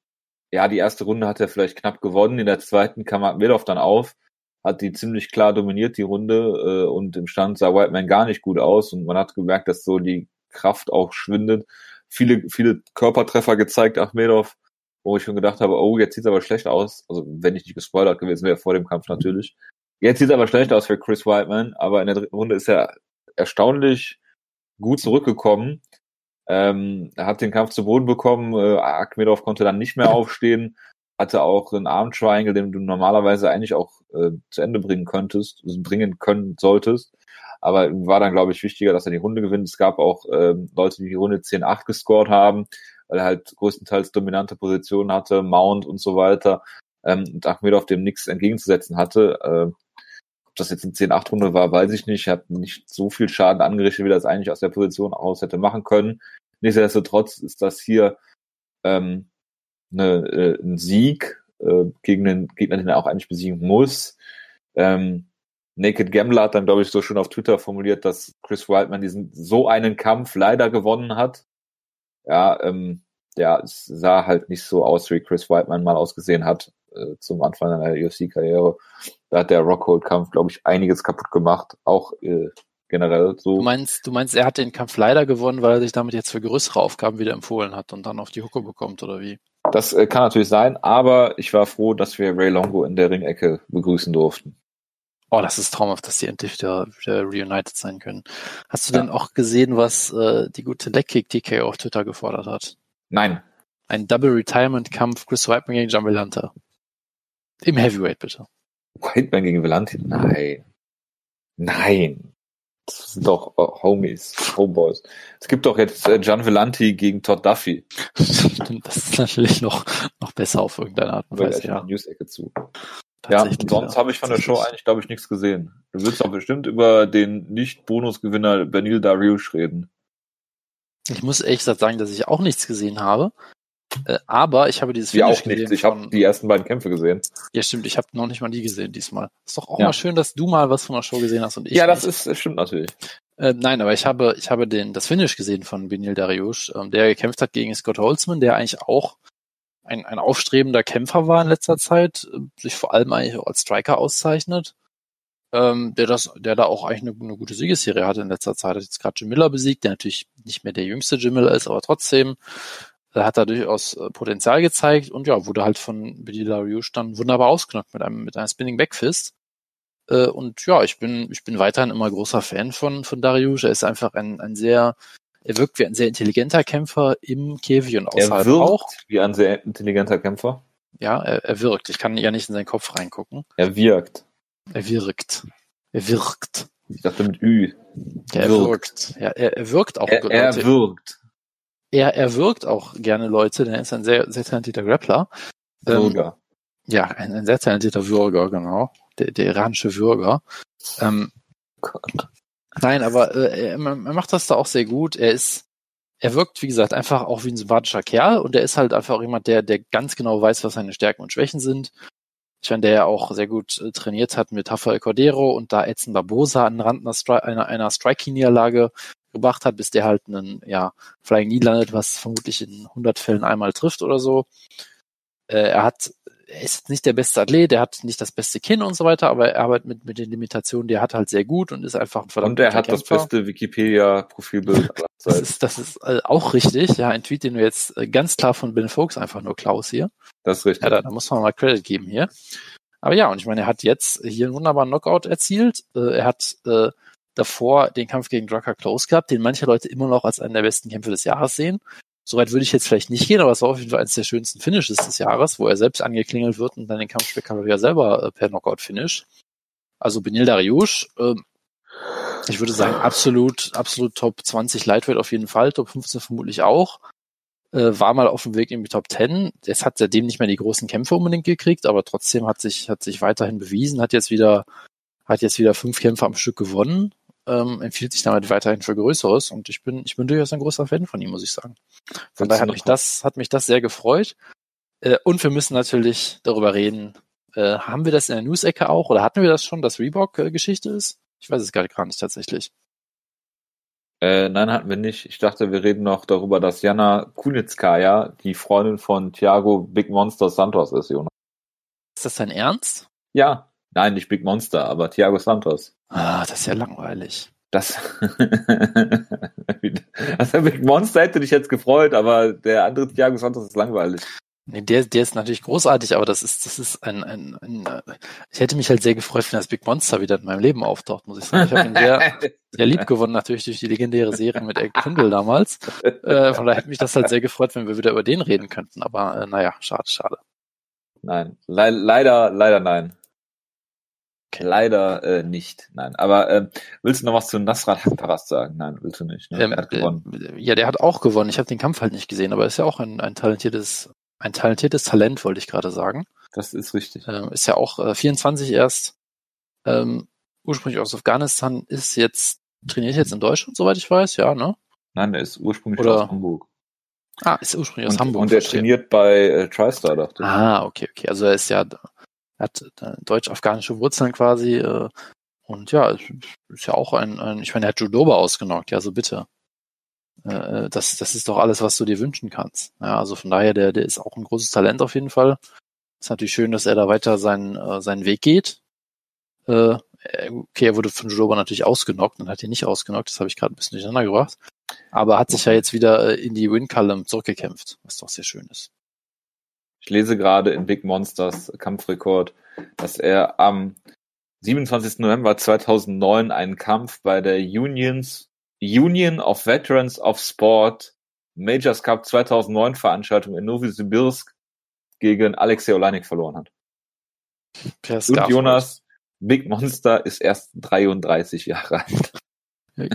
ja, die erste Runde hat er vielleicht knapp gewonnen. In der zweiten kam Akmedov dann auf, hat die ziemlich klar dominiert, die Runde, äh, und im Stand sah Whiteman gar nicht gut aus und man hat gemerkt, dass so die Kraft auch schwindet viele, viele Körpertreffer gezeigt, Achmedov, wo ich schon gedacht habe, oh, jetzt sieht's aber schlecht aus. Also wenn ich nicht gespoilert gewesen wäre vor dem Kampf natürlich. Jetzt sieht's aber schlecht aus für Chris Whiteman, aber in der dritten Runde ist er erstaunlich gut zurückgekommen. Ähm, er hat den Kampf zu Boden bekommen, äh, Akmedov konnte dann nicht mehr aufstehen, hatte auch einen Arm Triangle, den du normalerweise eigentlich auch äh, zu Ende bringen könntest, also bringen können solltest. Aber war dann, glaube ich, wichtiger, dass er die Runde gewinnt. Es gab auch ähm, Leute, die die Runde 10-8 gescored haben, weil er halt größtenteils dominante Positionen hatte, Mount und so weiter. Ähm, und Ahmedov dem nichts entgegenzusetzen hatte. Äh, das jetzt eine 10-8-Runde war, weiß ich nicht. Er hat nicht so viel Schaden angerichtet, wie das eigentlich aus der Position aus hätte machen können. Nichtsdestotrotz ist das hier ähm, eine, äh, ein Sieg äh, gegen einen Gegner, den er auch eigentlich besiegen muss. Ähm, Naked Gambler hat dann, glaube ich, so schon auf Twitter formuliert, dass Chris Wildman diesen so einen Kampf leider gewonnen hat. Ja, ähm, ja, es sah halt nicht so aus, wie Chris Whiteman mal ausgesehen hat äh, zum Anfang seiner UFC-Karriere. Da hat der Rockhold-Kampf, glaube ich, einiges kaputt gemacht, auch äh, generell so. Du meinst, du meinst, er hat den Kampf leider gewonnen, weil er sich damit jetzt für größere Aufgaben wieder empfohlen hat und dann auf die Hucke bekommt, oder wie? Das äh, kann natürlich sein, aber ich war froh, dass wir Ray Longo in der Ringecke begrüßen durften. Oh, das ist traumhaft, dass die endlich wieder, wieder reunited sein können. Hast du ja. denn auch gesehen, was äh, die gute Leckkick TK auf Twitter gefordert hat? Nein. Ein Double Retirement Kampf Chris Whiteman gegen John Vellante. Im Heavyweight bitte. Whiteman gegen Vellante? Nein. Nein. Das sind doch uh, Homies, Homeboys. Es gibt doch jetzt äh, John Vellante gegen Todd Duffy. das ist natürlich noch, noch besser auf irgendeine Art und Weise. Ja. News-Ecke zu. Ja, sonst habe ich von der Show eigentlich, glaube ich, nichts gesehen. Du willst doch bestimmt über den Nicht-Bonusgewinner Benil Dariush reden. Ich muss ehrlich gesagt sagen, dass ich auch nichts gesehen habe. Äh, aber ich habe dieses Video auch nichts. Ich habe die ersten beiden Kämpfe gesehen. Ja, stimmt. Ich habe noch nicht mal die gesehen diesmal. Ist doch auch ja. mal schön, dass du mal was von der Show gesehen hast und ich. Ja, das nicht. ist stimmt natürlich. Äh, nein, aber ich habe ich habe den das Finish gesehen von Benil Dariush, ähm, der gekämpft hat gegen Scott Holzman, der eigentlich auch ein, ein aufstrebender Kämpfer war in letzter Zeit, äh, sich vor allem eigentlich auch als Striker auszeichnet ähm, der das, der da auch eigentlich eine, eine gute Siegesserie hatte in letzter Zeit. Hat jetzt gerade Jim Miller besiegt, der natürlich nicht mehr der jüngste Jim Miller ist, aber trotzdem hat er durchaus äh, Potenzial gezeigt und ja, wurde halt von Billy Dariush dann wunderbar ausgenockt mit einem, mit einem Spinning Backfist. Äh, und ja, ich bin, ich bin weiterhin immer großer Fan von, von Dariush. Er ist einfach ein, ein sehr, er wirkt wie ein sehr intelligenter Kämpfer im Käfig und außerhalb er wirkt auch. Wie ein sehr intelligenter Kämpfer. Ja, er, er wirkt. Ich kann ja nicht in seinen Kopf reingucken. Er wirkt. Er wirkt. Er wirkt. Ich dachte mit Ü. Er wirkt. Ja, er, er wirkt auch. Er, er wirkt. Er, er wirkt auch gerne Leute, denn er ist ein sehr, sehr talentierter Grappler. Würger. Ähm, ja, ein, ein sehr talentierter Würger, genau. Der, der iranische Würger. Ähm, Gott. Nein, aber äh, er, er macht das da auch sehr gut. Er ist, er wirkt, wie gesagt, einfach auch wie ein sympathischer Kerl und er ist halt einfach auch jemand, der, der ganz genau weiß, was seine Stärken und Schwächen sind ich meine, der ja auch sehr gut äh, trainiert hat mit Rafael Cordero und da Edson Barbosa an den Rand einer, Stri einer, einer Striking-Niederlage gebracht hat, bis der halt einen ja, Flying Knee landet, was vermutlich in 100 Fällen einmal trifft oder so. Äh, er hat er ist nicht der beste Athlet, er hat nicht das beste Kinn und so weiter, aber er arbeitet mit, mit den Limitationen, die er hat halt sehr gut und ist einfach ein verdammt Und er hat Kämpfer. das beste Wikipedia-Profilbild Das ist, das ist äh, auch richtig, ja, ein Tweet, den du jetzt äh, ganz klar von Ben Folks einfach nur Klaus hier. Das ist richtig. Ja, da, da muss man mal Credit geben hier. Aber ja, und ich meine, er hat jetzt hier einen wunderbaren Knockout erzielt. Äh, er hat äh, davor den Kampf gegen Drucker Close gehabt, den manche Leute immer noch als einen der besten Kämpfe des Jahres sehen. Soweit würde ich jetzt vielleicht nicht gehen, aber es war auf jeden Fall eines der schönsten Finishes des Jahres, wo er selbst angeklingelt wird und dann den Kampf spektakulär selber äh, per Knockout finish. Also Benil Dariush, äh, ich würde sagen, absolut, absolut Top 20 Lightweight auf jeden Fall, Top 15 vermutlich auch. Äh, war mal auf dem Weg in die Top 10. Es hat seitdem nicht mehr die großen Kämpfe unbedingt gekriegt, aber trotzdem hat sich, hat sich weiterhin bewiesen, hat jetzt wieder, hat jetzt wieder fünf Kämpfe am Stück gewonnen ähm, empfiehlt sich damit weiterhin für Größeres und ich bin, ich bin durchaus ein großer Fan von ihm, muss ich sagen. Von daher hat mich das, hat mich das sehr gefreut. Äh, und wir müssen natürlich darüber reden, äh, haben wir das in der News-Ecke auch oder hatten wir das schon, dass Reebok-Geschichte ist? Ich weiß es gar nicht tatsächlich. Äh, nein, hatten wir nicht. Ich dachte, wir reden noch darüber, dass Jana Kunitskaya die Freundin von Thiago Big Monster Santos ist, Jonas. Ist das dein Ernst? Ja. Nein, nicht Big Monster, aber Thiago Santos. Ah, das ist ja langweilig. Das, also Big Monster hätte dich jetzt gefreut, aber der andere Thiago Santos ist langweilig. Nee, der, der ist natürlich großartig, aber das ist, das ist ein, ein, ein, ich hätte mich halt sehr gefreut, wenn das Big Monster wieder in meinem Leben auftaucht, muss ich sagen. Ich habe ihn sehr, sehr lieb gewonnen, natürlich durch die legendäre Serie mit Eric Kindle damals. Äh, von daher hätte mich das halt sehr gefreut, wenn wir wieder über den reden könnten, aber äh, naja, schade, schade. Nein, Le leider, leider nein. Leider äh, nicht, nein. Aber äh, willst du noch was zu Nasrat Hakparas sagen? Nein, willst du nicht. Ne? Ähm, der hat gewonnen. Äh, ja, der hat auch gewonnen. Ich habe den Kampf halt nicht gesehen, aber ist ja auch ein, ein talentiertes, ein talentiertes Talent, wollte ich gerade sagen. Das ist richtig. Ähm, ist ja auch äh, 24 erst. Ähm, ursprünglich aus Afghanistan, ist jetzt, trainiert jetzt in Deutschland, soweit ich weiß, ja, ne? Nein, der ist ursprünglich Oder- aus Hamburg. Ah, ist ursprünglich aus und, Hamburg. Und der verstehe. trainiert bei äh, TriStar, dachte ich. Ah, okay, okay. Also er ist ja, er hat äh, deutsch-afghanische Wurzeln quasi. Äh, und ja, ist, ist ja auch ein, ein, ich meine, er hat Judoba ausgenockt, ja, so bitte. Äh, das, das ist doch alles, was du dir wünschen kannst. Ja, also von daher, der, der ist auch ein großes Talent auf jeden Fall. Ist natürlich schön, dass er da weiter seinen, äh, seinen Weg geht. Äh, okay, er wurde von Judoba natürlich ausgenockt und hat ihn nicht ausgenockt, das habe ich gerade ein bisschen durcheinander gebracht. Aber hat sich ja jetzt wieder äh, in die Win-Column zurückgekämpft, was doch sehr schön ist. Ich lese gerade in Big Monsters Kampfrekord, dass er am 27. November 2009 einen Kampf bei der Unions, Union of Veterans of Sport Majors Cup 2009 Veranstaltung in Novosibirsk gegen Alexei Oleinik verloren hat. Per Und Jonas, Big Monster ist erst 33 Jahre alt.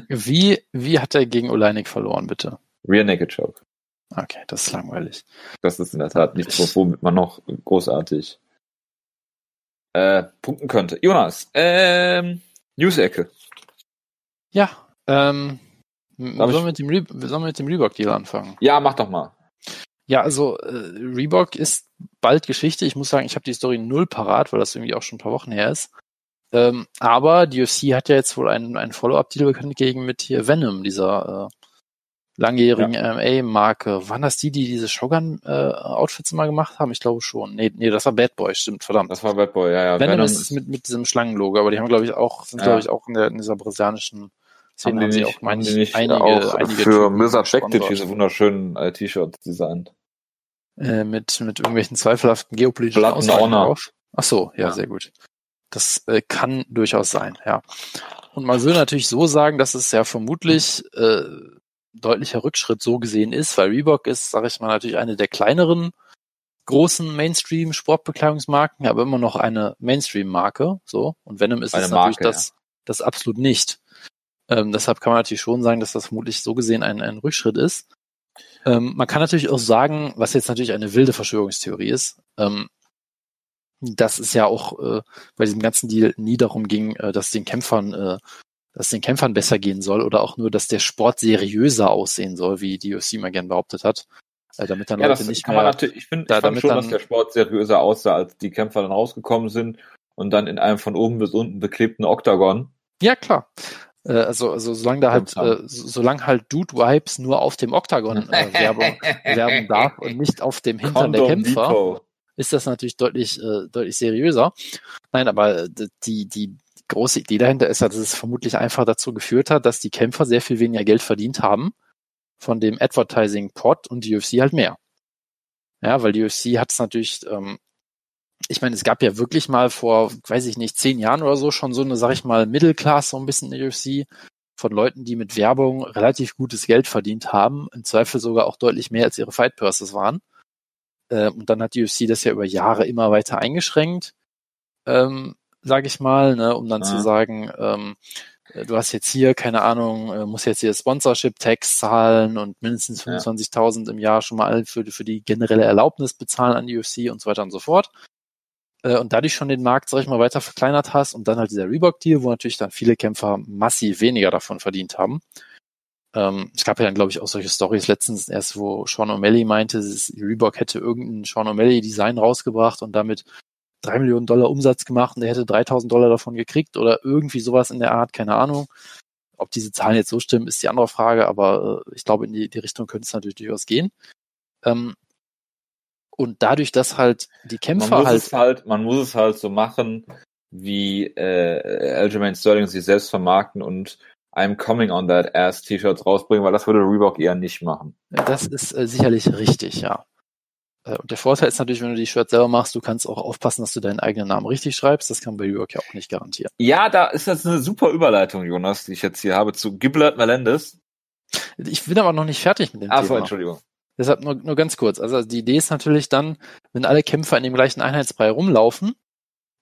Wie, wie hat er gegen Oleinik verloren, bitte? Rear Naked Choke. Okay, das ist langweilig. Das ist in der Tat nichts, womit man noch großartig äh, punkten könnte. Jonas, ähm, News-Ecke. Ja, ähm, sollen wir, mit dem Re sollen wir mit dem Reebok-Deal anfangen? Ja, mach doch mal. Ja, also äh, Reebok ist bald Geschichte. Ich muss sagen, ich habe die Story null parat, weil das irgendwie auch schon ein paar Wochen her ist. Ähm, aber die UFC hat ja jetzt wohl einen, einen Follow-up-Deal bekannt gegeben mit hier Venom, dieser äh, langjährigen MMA-Marke. Waren das die, die diese Shogun-Outfits immer gemacht haben? Ich glaube schon. Nee, nee, das war Bad Boy, stimmt, verdammt. Das war Bad Boy, ja, ja. Venom, Venom ist mit, mit diesem Schlangenlogo, aber die haben, glaube ich, auch, sind, Ja. glaube ich, auch in, der, in dieser brasilianischen Szene haben die sie nicht, auch, nicht einige, auch einige für Typen Mirza gesponsert. diese wunderschönen äh, T-Shirts designt. äh, mit, mit irgendwelchen zweifelhaften geopolitischen Blood and Aussagen drauf. Ach so, ja, Ja. sehr gut. Das äh, kann durchaus sein, ja. Und man will natürlich so sagen, dass es ja vermutlich äh, deutlicher Rückschritt so gesehen ist, weil Reebok ist, sage ich mal, natürlich eine der kleineren großen Mainstream-Sportbekleidungsmarken, aber immer noch eine Mainstream-Marke, so. Und Venom ist Eine es natürlich Marke, das, das absolut nicht. Ähm, deshalb kann man natürlich schon sagen, dass das vermutlich so gesehen ein, ein Rückschritt ist. Ähm, man kann natürlich auch sagen, was jetzt natürlich eine wilde Verschwörungstheorie ist, ähm, dass es ja auch äh, bei diesem ganzen Deal nie darum ging, äh, dass den Kämpfern, äh, dass den Kämpfern besser gehen soll oder auch nur, dass der Sport seriöser aussehen soll, wie die UFC mal gern behauptet hat, äh, damit dann Ja, Leute das nicht kann mehr man natürlich, ich finde da- damit schon, dann- dass der Sport seriöser aussah, als die Kämpfer dann rausgekommen sind und dann in einem von oben bis unten beklebten Oktagon. Ja, klar. Äh, also, also solange da halt, äh, so- solange halt Dude Vibes nur auf dem Oktagon äh, Werbung werben darf und nicht auf dem Hintern der Condom Kämpfer, Depot. ist das natürlich deutlich, äh, deutlich seriöser. Nein, aber äh, die, die große Idee dahinter ist ja, dass es vermutlich einfach dazu geführt hat, dass die Kämpfer sehr viel weniger Geld verdient haben von dem Advertising-Pot und die UFC halt mehr. Ja, weil die UFC hat es natürlich, ähm, ich meine, es gab ja wirklich mal vor, weiß ich nicht, zehn Jahren oder so schon so eine, sag ich mal, Mittelklasse so ein bisschen in der UFC von Leuten, die mit Werbung relativ gutes Geld verdient haben, im Zweifel sogar auch deutlich mehr als ihre Fight Purses waren. Ähm, und dann hat die UFC das ja über Jahre immer weiter eingeschränkt, ähm, sage ich mal, ne, um dann Ja. zu sagen, ähm, äh, du hast jetzt hier, keine Ahnung, äh, musst jetzt hier Sponsorship-Tax zahlen und mindestens Ja. 25.000 im Jahr schon mal für, für die generelle Erlaubnis bezahlen an die UFC und so weiter und so fort. Äh, und dadurch schon den Markt, sag ich mal, weiter verkleinert hast und dann halt dieser Reebok-Deal, wo natürlich dann viele Kämpfer massiv weniger davon verdient haben. Ähm, es gab ja dann, glaube ich, auch solche Stories letztens erst, wo Sean O'Malley meinte, Reebok hätte irgendein Sean O'Malley-Design rausgebracht und damit drei Millionen Dollar Umsatz gemacht und er hätte 3000 Dollar davon gekriegt oder irgendwie sowas in der Art, keine Ahnung. Ob diese Zahlen jetzt so stimmen, ist die andere Frage, aber äh, ich glaube, in die, die Richtung könnte es natürlich durchaus gehen. Ähm, und dadurch, dass halt die Man Kämpfer muss halt, halt, man muss es halt so machen, wie äh, Aljamain Sterling sich selbst vermarkten und I'm coming on that ass T-Shirts rausbringen, weil das würde Reebok eher nicht machen. das ist äh, sicherlich richtig, ja. Äh, Und der Vorteil ist natürlich, wenn du die Shirts selber machst, du kannst auch aufpassen, dass du deinen eigenen Namen richtig schreibst. Das kann bei Reebok ja auch nicht garantieren. Ja, da ist das eine super Überleitung, Jonas, die ich jetzt hier habe zu Giblet Melendez. Ich bin aber noch nicht fertig mit dem Achso, Thema. Entschuldigung. Deshalb nur, nur ganz kurz. Also die Idee ist natürlich dann, wenn alle Kämpfer in dem gleichen Einheitsbrei rumlaufen,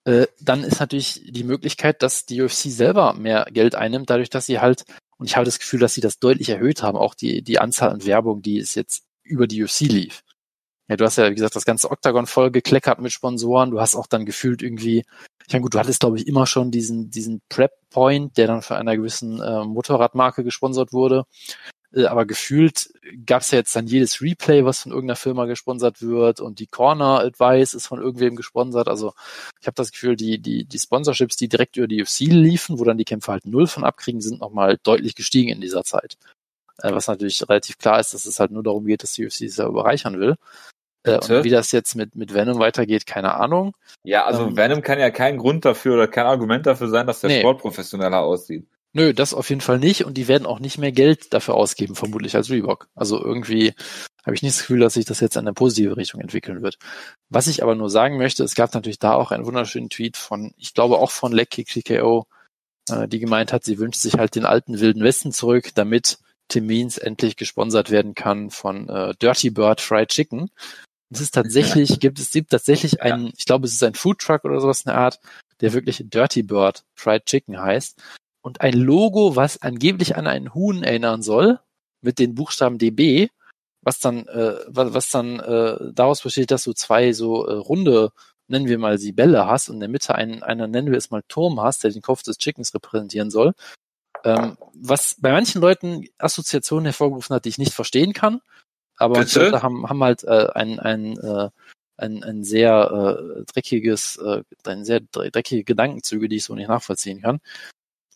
äh, dann ist natürlich die Möglichkeit, dass die UFC selber mehr Geld einnimmt, dadurch, dass sie halt, und ich habe das Gefühl, dass sie das deutlich erhöht haben, auch die, die Anzahl an Werbung, die es jetzt über die UFC lief. ja, du hast ja, wie gesagt, das ganze Octagon voll gekleckert mit Sponsoren. Du hast auch dann gefühlt irgendwie, ich meine, gut, du hattest, glaube ich, immer schon diesen, diesen Prep Point, der dann von einer gewissen äh, Motorradmarke gesponsert wurde. Äh, aber gefühlt gab es ja jetzt dann jedes Replay, was von irgendeiner Firma gesponsert wird und die Corner Advice ist von irgendwem gesponsert. Also ich habe das Gefühl, die, die, die Sponsorships, die direkt über die UFC liefen, wo dann die Kämpfer halt null von abkriegen, sind nochmal deutlich gestiegen in dieser Zeit. Äh, was natürlich relativ klar ist, dass es halt nur darum geht, dass die UFC es ja bereichern will. Äh, und wie das jetzt mit, mit Venom weitergeht, keine Ahnung. Ja, also ähm, Venom kann ja kein Grund dafür oder kein Argument dafür sein, dass der nee. Sport professioneller aussieht. Nö, das auf jeden Fall nicht. Und die werden auch nicht mehr Geld dafür ausgeben, vermutlich als Reebok. Also irgendwie habe ich nicht das Gefühl, dass sich das jetzt in eine positive Richtung entwickeln wird. Was ich aber nur sagen möchte, es gab natürlich da auch einen wunderschönen Tweet von, ich glaube auch von Lecky TKO, äh, die gemeint hat, sie wünscht sich halt den alten Wilden Westen zurück, damit Tim Means endlich gesponsert werden kann von äh, Dirty Bird Fried Chicken. Es ist tatsächlich, gibt es gibt tatsächlich einen, ich glaube, es ist ein Food Truck oder sowas in der Art, der wirklich Dirty Bird Fried Chicken heißt und ein Logo, was angeblich an einen Huhn erinnern soll, mit den Buchstaben DB, was dann, äh, was, was dann äh, daraus besteht, dass du zwei so äh, runde, nennen wir mal sie Bälle hast und in der Mitte einen, einer nennen wir es mal Turm hast, der den Kopf des Chickens repräsentieren soll. Ähm, was bei manchen Leuten Assoziationen hervorgerufen hat, die ich nicht verstehen kann. Aber? Leute haben, haben halt äh, ein, ein, äh, ein, ein sehr äh, dreckiges, äh, ein sehr dreckige Gedankenzüge, die ich so nicht nachvollziehen kann.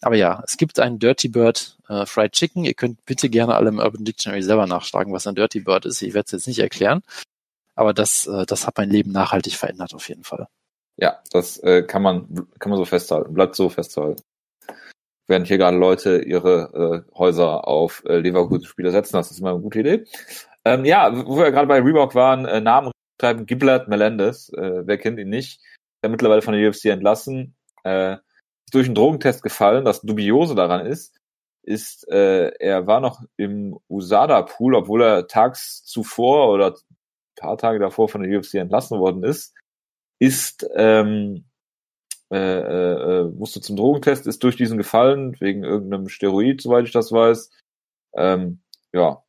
Aber ja, es gibt einen Dirty Bird äh, Fried Chicken. Ihr könnt bitte gerne alle im Urban Dictionary selber nachschlagen, was ein Dirty Bird ist. Ich werde es jetzt nicht erklären. Aber das, äh, das hat mein Leben nachhaltig verändert auf jeden Fall. Ja, das äh, kann man kann man so festhalten. Bleibt so festhalten. Während hier gerade Leute ihre äh, Häuser auf äh, Leverkusen-Spieler setzen, das ist immer eine gute Idee. Ähm, ja, wo wir gerade bei Reebok waren, äh, Namen schreiben Giblert Melendez. Äh, wer kennt ihn nicht? Der mittlerweile von der UFC entlassen. Äh, durch einen Drogentest gefallen. Das Dubiose daran ist, ist, äh, er war noch im USADA-Pool, obwohl er tags zuvor oder paar Tage davor von der UFC entlassen worden ist, ist ähm, äh, äh, äh, musste zum Drogentest, ist durch diesen gefallen, wegen irgendeinem Steroid, soweit ich das weiß. Ähm, ja.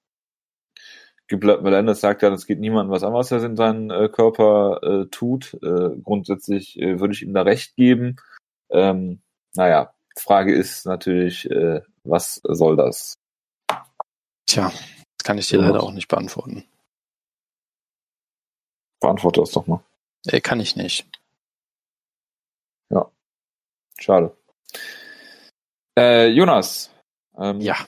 Melendez sagt ja, das geht niemandem was an, was er in seinem äh, Körper äh, tut. Äh, grundsätzlich äh, würde ich ihm da recht geben. Ähm, naja, Frage ist natürlich, äh, was soll das? Tja, das kann ich dir ja. leider auch nicht beantworten. Beantworte das doch mal. Äh, kann ich nicht. Ja, schade. Äh, Jonas. Ähm, ja.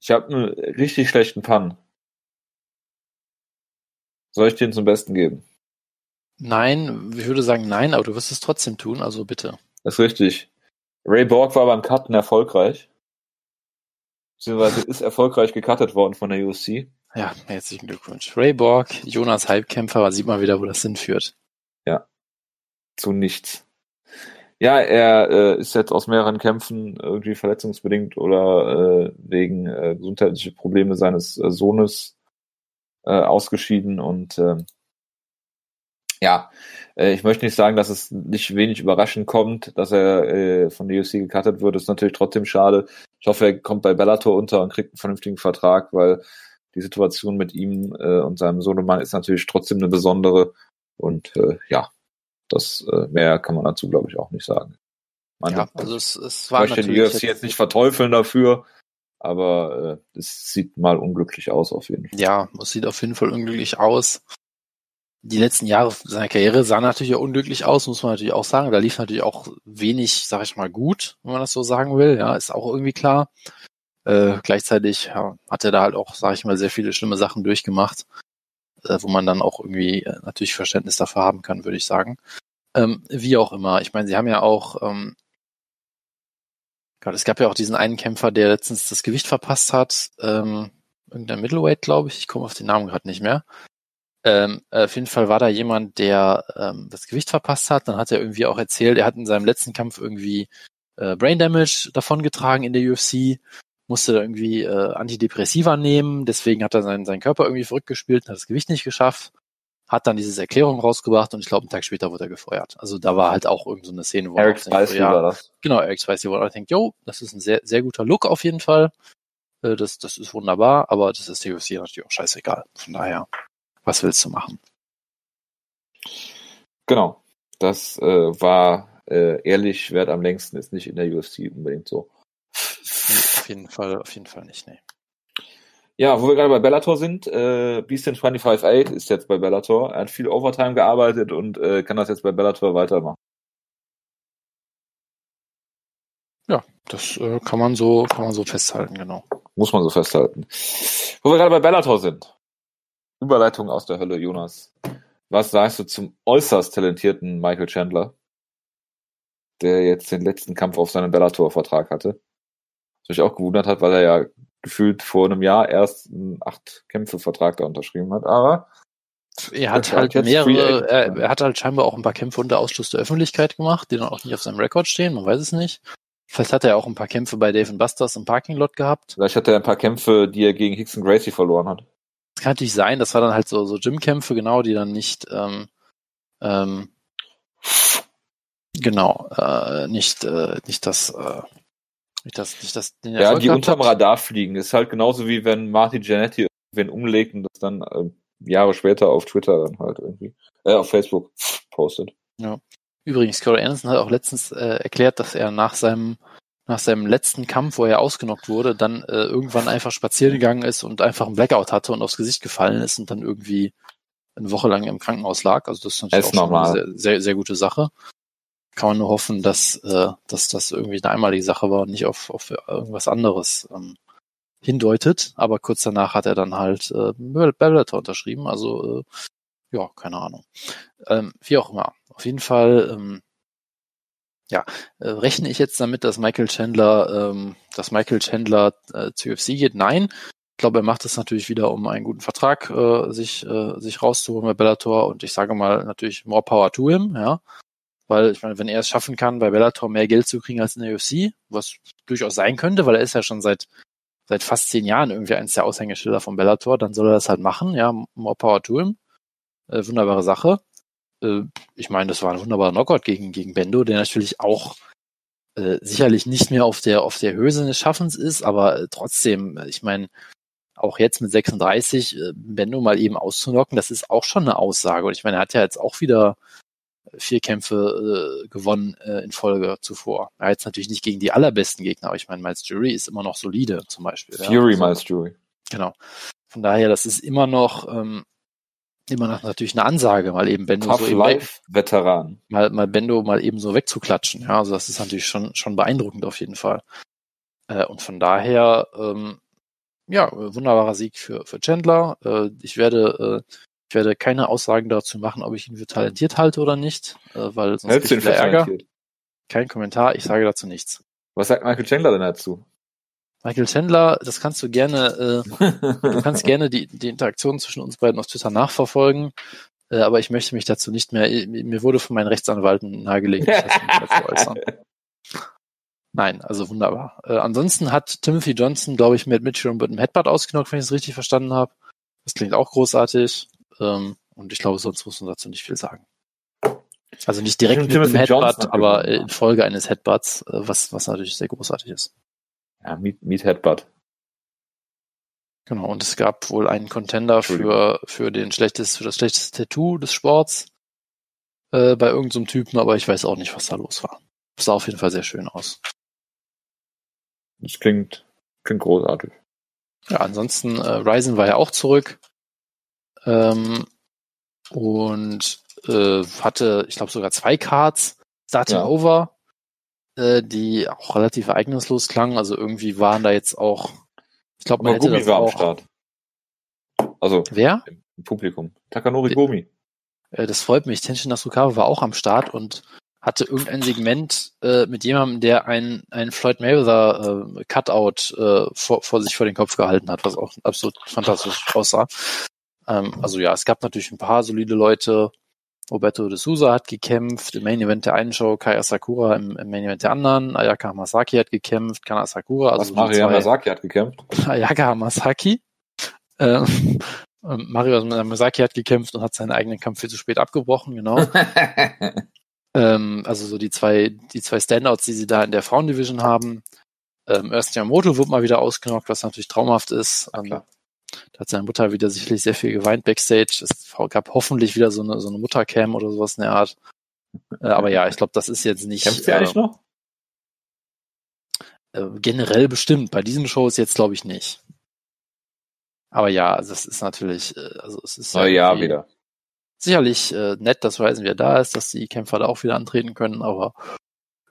Ich habe einen richtig schlechten Pan. Soll ich den zum Besten geben? Nein, ich würde sagen nein, aber du wirst es trotzdem tun, also bitte. Das ist richtig. Ray Borg war beim Cutten erfolgreich. Beziehungsweise ist erfolgreich gecuttet worden von der UFC. Ja, herzlichen Glückwunsch. Ray Borg, Jonas Halbkämpfer, sieht mal wieder, wo das hinführt. Ja. Zu nichts. Ja, er äh, ist jetzt aus mehreren Kämpfen irgendwie verletzungsbedingt oder äh, wegen äh, gesundheitlicher Probleme seines äh, Sohnes äh, ausgeschieden und äh, ja, äh, ich möchte nicht sagen, dass es nicht wenig überraschend kommt, dass er äh, von der UFC gecuttet wird. Das ist natürlich trotzdem schade. Ich hoffe, er kommt bei Bellator unter und kriegt einen vernünftigen Vertrag, weil die Situation mit ihm äh, und seinem Sohnemann ist natürlich trotzdem eine besondere. Und ja, das mehr kann man dazu, glaube ich, auch nicht sagen. Man, ja, also es, es war ich möchte die UFC jetzt nicht verteufeln dafür, aber äh, es sieht mal unglücklich aus auf jeden Fall. Ja, es sieht auf jeden Fall unglücklich aus die letzten Jahre seiner Karriere sahen natürlich auch unglücklich aus, muss man natürlich auch sagen. Da lief natürlich auch wenig, sag ich mal, gut, wenn man das so sagen will. Ja, ist auch irgendwie klar. Äh, gleichzeitig ja, hat er da halt auch, sag ich mal, sehr viele schlimme Sachen durchgemacht, äh, wo man dann auch irgendwie äh, natürlich Verständnis dafür haben kann, würde ich sagen. Ähm, wie auch immer. Ich meine, sie haben ja auch, ähm, Gott, es gab ja auch diesen einen Kämpfer, der letztens das Gewicht verpasst hat. Ähm, irgendein Middleweight, glaube ich. Ich komme auf den Namen gerade nicht mehr. Ähm, auf jeden Fall war da jemand, der ähm, das Gewicht verpasst hat. Dann hat er irgendwie auch erzählt, er hat in seinem letzten Kampf irgendwie äh, Brain Damage davongetragen in der UFC, musste da irgendwie äh, Antidepressiva nehmen, deswegen hat er seinen, seinen Körper irgendwie verrückt gespielt und hat das Gewicht nicht geschafft, hat dann diese Erklärung rausgebracht und ich glaube, einen Tag später wurde er gefeuert. Also da war halt auch irgend so eine Szene, wo Eric Spicy ja, war das. Genau, Eric Spicy, wo er denkt, yo, das ist ein sehr, sehr guter Look auf jeden Fall. Äh, das, das ist wunderbar, aber das ist der UFC natürlich auch scheißegal. Von daher, was willst du machen? Genau. Das äh, war äh, ehrlich, wert am längsten ist nicht in der UFC unbedingt so. Nee, auf jeden Fall, auf jeden Fall nicht, nee. Ja, wo wir gerade bei Bellator sind, äh, Beastin 25-8 ist jetzt bei Bellator. Er hat viel Overtime gearbeitet und äh, kann das jetzt bei Bellator weitermachen. Ja, das äh, kann man so, kann man so festhalten, genau. Muss man so festhalten. Wo wir gerade bei Bellator sind. Überleitung aus der Hölle, Jonas. Was sagst du zum äußerst talentierten Michael Chandler, der jetzt den letzten Kampf auf seinem Bellator-Vertrag hatte? Was mich auch gewundert hat, weil er ja gefühlt vor einem Jahr erst einen Acht-Kämpfe-Vertrag da unterschrieben hat, aber er hat halt mehrere, er, er, hat halt scheinbar auch ein paar Kämpfe unter Ausschluss der Öffentlichkeit gemacht, die dann auch nicht auf seinem Rekord stehen, man weiß es nicht. Vielleicht hat er auch ein paar Kämpfe bei Dave Busters im Parking Lot gehabt. Vielleicht hat er ein paar Kämpfe, die er gegen Hickson Gracie verloren hat. Das kann natürlich sein, das war dann halt so, so Gymkämpfe, genau, die dann nicht, ähm, ähm, genau, äh, nicht, äh, nicht das, äh, nicht das, nicht das, Ja, die unterm Radar fliegen. Ist halt genauso wie wenn Martin Giannetti irgendwen umlegt und das dann äh, Jahre später auf Twitter dann halt irgendwie, äh, auf Facebook postet. Ja. Übrigens, Corey Anderson hat auch letztens äh, erklärt, dass er nach seinem nach seinem letzten Kampf, wo er ausgenockt wurde, dann äh, irgendwann einfach spazieren gegangen ist und einfach ein Blackout hatte und aufs Gesicht gefallen ist und dann irgendwie eine Woche lang im Krankenhaus lag. Also das ist natürlich ist auch normal. eine sehr, sehr, sehr gute Sache. Kann man nur hoffen, dass, äh, dass das irgendwie eine einmalige Sache war und nicht auf, auf irgendwas anderes ähm, hindeutet. Aber kurz danach hat er dann halt äh, Bellator unterschrieben. Also äh, ja, keine Ahnung. Ähm, wie auch immer. Auf jeden Fall ähm, ja, äh, rechne ich jetzt damit, dass Michael Chandler, ähm, dass Michael Chandler äh, zu UFC geht? Nein. Ich glaube, er macht es natürlich wieder, um einen guten Vertrag äh, sich äh, sich rauszuholen bei Bellator. Und ich sage mal natürlich more power to him, ja, weil ich meine, wenn er es schaffen kann, bei Bellator mehr Geld zu kriegen als in der UFC, was durchaus sein könnte, weil er ist ja schon seit seit fast zehn Jahren irgendwie eins der Aushängeschilder von Bellator, dann soll er das halt machen, ja, more power to him, äh, wunderbare Sache äh, ich meine, das war ein wunderbarer Knockout gegen, gegen Bendo, der natürlich auch äh, sicherlich nicht mehr auf der, auf der Höhe seines Schaffens ist, aber äh, trotzdem, ich meine, auch jetzt mit 36 äh, Bendo mal eben auszunocken, das ist auch schon eine Aussage. Und ich meine, er hat ja jetzt auch wieder vier Kämpfe äh, gewonnen äh, in Folge zuvor. Er hat jetzt natürlich nicht gegen die allerbesten Gegner, aber ich meine, Miles Jury ist immer noch solide zum Beispiel. Fury ja. Miles Jury. Genau. Von daher, das ist immer noch ähm, immer noch natürlich eine Ansage, mal eben Bendo Tough so Life Veteran. Mal, mal Bendo mal eben so wegzuklatschen. Ja, also das ist natürlich schon, schon beeindruckend auf jeden Fall. Äh, und von daher, ähm, ja, wunderbarer Sieg für, für Chandler. Äh, ich werde, äh, ich werde keine Aussagen dazu machen, ob ich ihn für talentiert halte oder nicht, äh, weil sonst gibt es Ärger. Kein Kommentar, ich sage dazu nichts. Was sagt Michael Chandler denn dazu? Michael Chandler, das kannst du gerne, äh, du kannst gerne die, die Interaktion zwischen uns beiden auf Twitter nachverfolgen, äh, aber ich möchte mich dazu nicht mehr, mir wurde von meinen Rechtsanwalten nahegelegt, mich dazu äußern. Nein, also wunderbar. Äh, ansonsten hat Timothy Johnson, glaube ich, mit Mitchell und einem Headbutt ausgenockt, wenn ich es richtig verstanden habe. Das klingt auch großartig. Ähm, und ich glaube, sonst muss man dazu nicht viel sagen. Also nicht direkt mit dem Headbutt, aber in Folge eines Headbutts, äh, was, was natürlich sehr großartig ist. Ja, Meat, Meat Headbutt. Genau, und es gab wohl einen Contender für, für den schlechtes, für das schlechteste Tattoo des Sports äh, bei irgendeinem so Typen, aber ich weiß auch nicht, was da los war. Das sah auf jeden Fall sehr schön aus. Das klingt, klingt großartig. Ja, ansonsten, äh, Ryzen war ja auch zurück. Ähm, und äh, hatte, ich glaube, sogar zwei Cards. Starting ja. Over äh, die auch relativ ereignislos klangen. Also irgendwie waren da jetzt auch, ich glaube, man hätte Gumi war auch. am Start. Also Wer? Im Publikum. Takanori Gomi. Äh, das freut mich. Tenshin Nasukawa war auch am Start und hatte irgendein Segment äh, mit jemandem, der ein, ein Floyd Mayweather äh, Cutout äh, vor, vor sich vor den Kopf gehalten hat, was auch absolut fantastisch aussah. Ähm, also ja, es gab natürlich ein paar solide Leute. Roberto de Souza hat gekämpft, im Main Event der einen Show, Kai Asakura im, im Main Event der anderen, Ayaka Hamasaki hat gekämpft, Kana Asakura. Also Was, Mario Hamasaki hat gekämpft? Ayaka Hamasaki. Ähm, ähm, Mario Hamasaki hat gekämpft und hat seinen eigenen Kampf viel zu spät abgebrochen, genau. ähm, also so die zwei, die zwei Standouts, die sie da in der Frauendivision haben. Ähm, Erst Yamamoto wird mal wieder ausgenockt, was natürlich traumhaft ist. Ja. Da hat seine Mutter wieder sicherlich sehr viel geweint backstage. Es gab hoffentlich wieder so eine, so eine Muttercam oder sowas in der Art. Äh, aber ja, ich glaube, das ist jetzt nicht Kämpft sie eigentlich äh, noch? äh, generell bestimmt. Bei diesen Shows jetzt glaube ich nicht. Aber ja, also es ist natürlich, äh, also es ist Jahr irgendwie wieder. sicherlich äh, nett, dass Ryzen wieder da ist, dass die Kämpfer da auch wieder antreten können, aber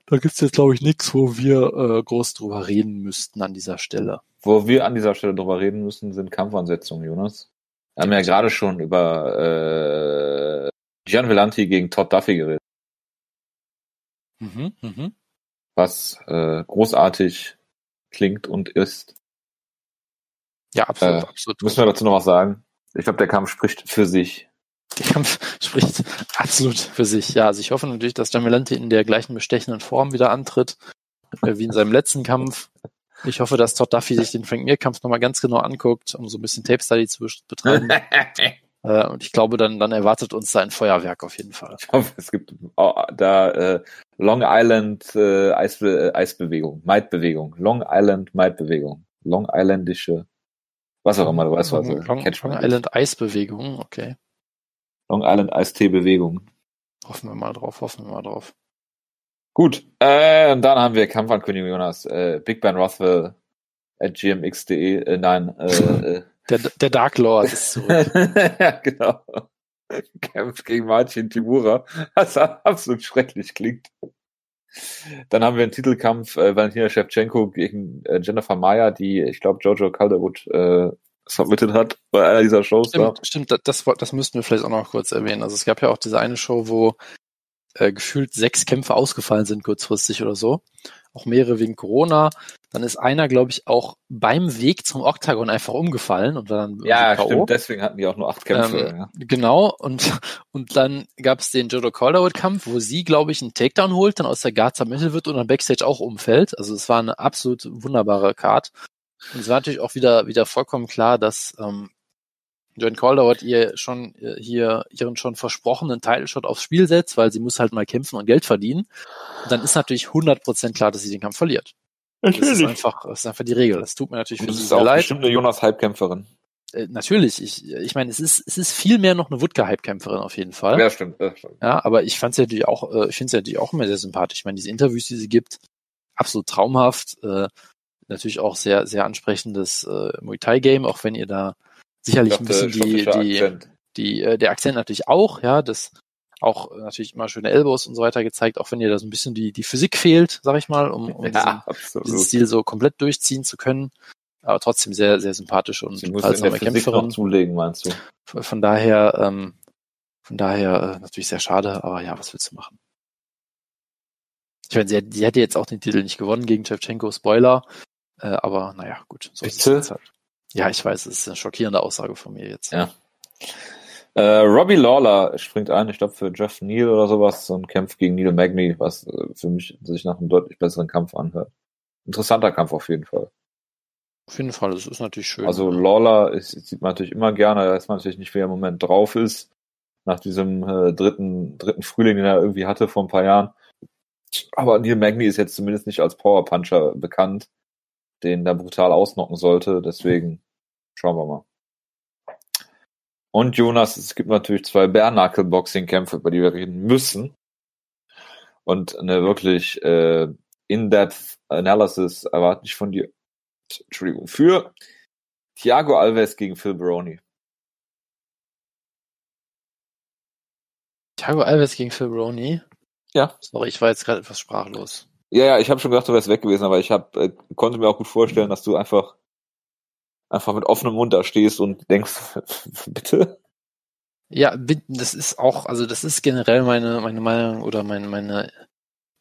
da gibt's jetzt glaube ich nichts, wo wir äh, groß drüber reden müssten an dieser Stelle. Wo wir an dieser Stelle drüber reden müssen, sind Kampfansetzungen, Jonas. Wir haben ja gerade schon über äh, Gian Vellanti gegen Todd Duffy geredet, Mhm, mhm. was äh, großartig klingt und ist. Ja, absolut, Äh, absolut. Müssen wir dazu noch was sagen? Ich glaube, der Kampf spricht für sich. Der Kampf spricht absolut für sich. Ja, also ich hoffe natürlich, dass Jamilante in der gleichen bestechenden Form wieder antritt, äh, wie in seinem letzten Kampf. Ich hoffe, dass Todd Duffy sich den Frank Mir-Kampf nochmal ganz genau anguckt, um so ein bisschen Tape-Study zu betreiben. äh, und ich glaube, dann, dann erwartet uns da ein Feuerwerk auf jeden Fall. Ich hoffe, es gibt oh, da äh, Long Island äh, Eisbe äh, Eisbewegung, Maid-Bewegung, Long Island Maid-Bewegung, Long Islandische, was auch immer, du weißt was. Long, Long, Long. Island Eisbewegung, okay. Long Island Eistee-Bewegung. Hoffen wir mal drauf, hoffen wir mal drauf. Gut, äh, und dann haben wir Kampfankündigung, Jonas. Äh, Big Ben Rothwell at gmx.de, äh, nein, äh, Der, der Dark Lord ist zurück. ja, genau. Kämpft gegen Martin Timura, was absolut schrecklich klingt. Dann haben wir einen Titelkampf äh, Valentina Shevchenko gegen äh, Jennifer Maya, die, ich glaube, Jojo Calderwood äh, submitted hat bei einer dieser Shows. Da. Stimmt, stimmt das, das, das müssten wir vielleicht auch noch kurz erwähnen. Also es gab ja auch diese eine Show, wo äh, gefühlt sechs Kämpfe ausgefallen sind kurzfristig oder so. Auch mehrere wegen Corona. Dann ist einer, glaube ich, auch beim Weg zum Oktagon einfach umgefallen und war dann Ja, stimmt, deswegen hatten die auch nur acht Kämpfe. Ähm, ja. Genau, und, und dann gab es den Jodo Calderwood-Kampf, wo sie, glaube ich, einen Takedown holt, dann aus der Guard zermittelt wird und dann Backstage auch umfällt. Also es war eine absolut wunderbare Card. Und es war natürlich auch wieder, wieder vollkommen klar, dass ähm, Joan Calderwood ihr schon äh, hier ihren schon versprochenen Title-Shot aufs Spiel setzt, weil sie muss halt mal kämpfen und Geld verdienen. Und dann ist natürlich 100% klar, dass sie den Kampf verliert. Das ist einfach, das ist einfach die Regel. Das tut mir natürlich für Das sie ist sehr auch leid. bestimmt eine Jonas Halbkämpferin. Äh, natürlich, ich, ich meine, es ist, es ist viel mehr noch eine Wodka-Hype-Kämpferin auf jeden Fall. Ja, stimmt. Ja, stimmt. Ja, aber ich fand sie natürlich auch, äh, ich finde sie natürlich auch immer sehr sympathisch. Ich meine, diese Interviews, die sie gibt, absolut traumhaft. Äh, natürlich auch sehr, sehr ansprechendes äh, Muay Thai Game, auch wenn ihr da sicherlich ein bisschen die, die, Akzent. die, äh, der Akzent natürlich auch, ja, das auch natürlich immer schöne Elbows und so weiter gezeigt, auch wenn ihr da so ein bisschen die, die Physik fehlt, sag ich mal, um, um diesen, Ja, diesen absolut. Stil so komplett durchziehen zu können. Aber trotzdem sehr, sehr sympathische und Sie muss noch Kämpferin. zulegen, meinst du? Von von daher, ähm, von daher äh, natürlich sehr schade, aber ja, was willst du machen? Ich meine, sie, sie hätte jetzt auch den Titel nicht gewonnen gegen Shevchenko, Spoiler, äh, aber naja, gut. So ist es Bitte? halt. Ja, ich weiß, es ist eine schockierende Aussage von mir jetzt. Ja. Äh, Robbie Lawler springt ein, ich glaube für Jeff Neal oder sowas und kämpft gegen Neil Magny, was äh, für mich sich nach einem deutlich besseren Kampf anhört. Interessanter Kampf auf jeden Fall. Auf jeden Fall, das ist natürlich schön. Also Lawler ist, sieht man natürlich immer gerne, da weiß man natürlich nicht, wer im Moment drauf ist. Nach diesem äh, dritten, dritten Frühling, den er irgendwie hatte vor ein paar Jahren. Aber Neil Magny ist jetzt zumindest nicht als Power Puncher bekannt, den da brutal ausnocken sollte. Deswegen schauen wir mal. Und Jonas, es gibt natürlich zwei Bare-Knuckle-Boxing-Kämpfe, über die wir reden müssen. Und eine wirklich äh, in-depth Analysis erwarte ich von dir. Entschuldigung. Für Thiago Alves gegen Phil Baroni. Thiago Alves gegen Phil Brony. Ja. Sorry, ich war jetzt gerade etwas sprachlos. Ja, ja, ich habe schon gedacht, du wärst weg gewesen, aber ich hab, äh, konnte mir auch gut vorstellen, dass du einfach einfach mit offenem Mund da stehst und denkst, bitte? Ja, das ist auch, also das ist generell meine, meine Meinung oder meine, meine,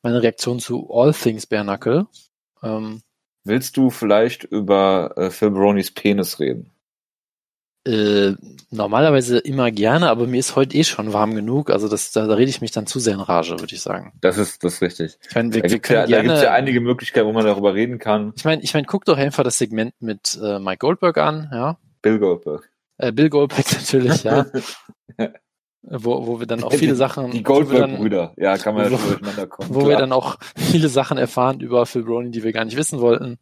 meine Reaktion zu All Things Bare Knuckle. Ähm, Willst du vielleicht über äh, Phil Baronis Penis reden? Äh, normalerweise immer gerne, aber mir ist heute eh schon warm genug. Also das, da, da rede ich mich dann zu sehr in Rage, würde ich sagen. Das ist das ist richtig. Ich meine, wir, Da wir gibt's ja, gerne, ja einige Möglichkeiten, wo man darüber reden kann. ich meine, ich meine, guck doch einfach das Segment mit äh, Mike Goldberg an, ja. Bill Goldberg. Äh, Bill Goldberg natürlich, ja. wo, wo wir dann auch viele die, Sachen. Die Goldberg-Brüder, ja, kann man ja schon durcheinander kommen. Wo klar. wir dann auch viele Sachen erfahren über Phil Browning, die wir gar nicht wissen wollten.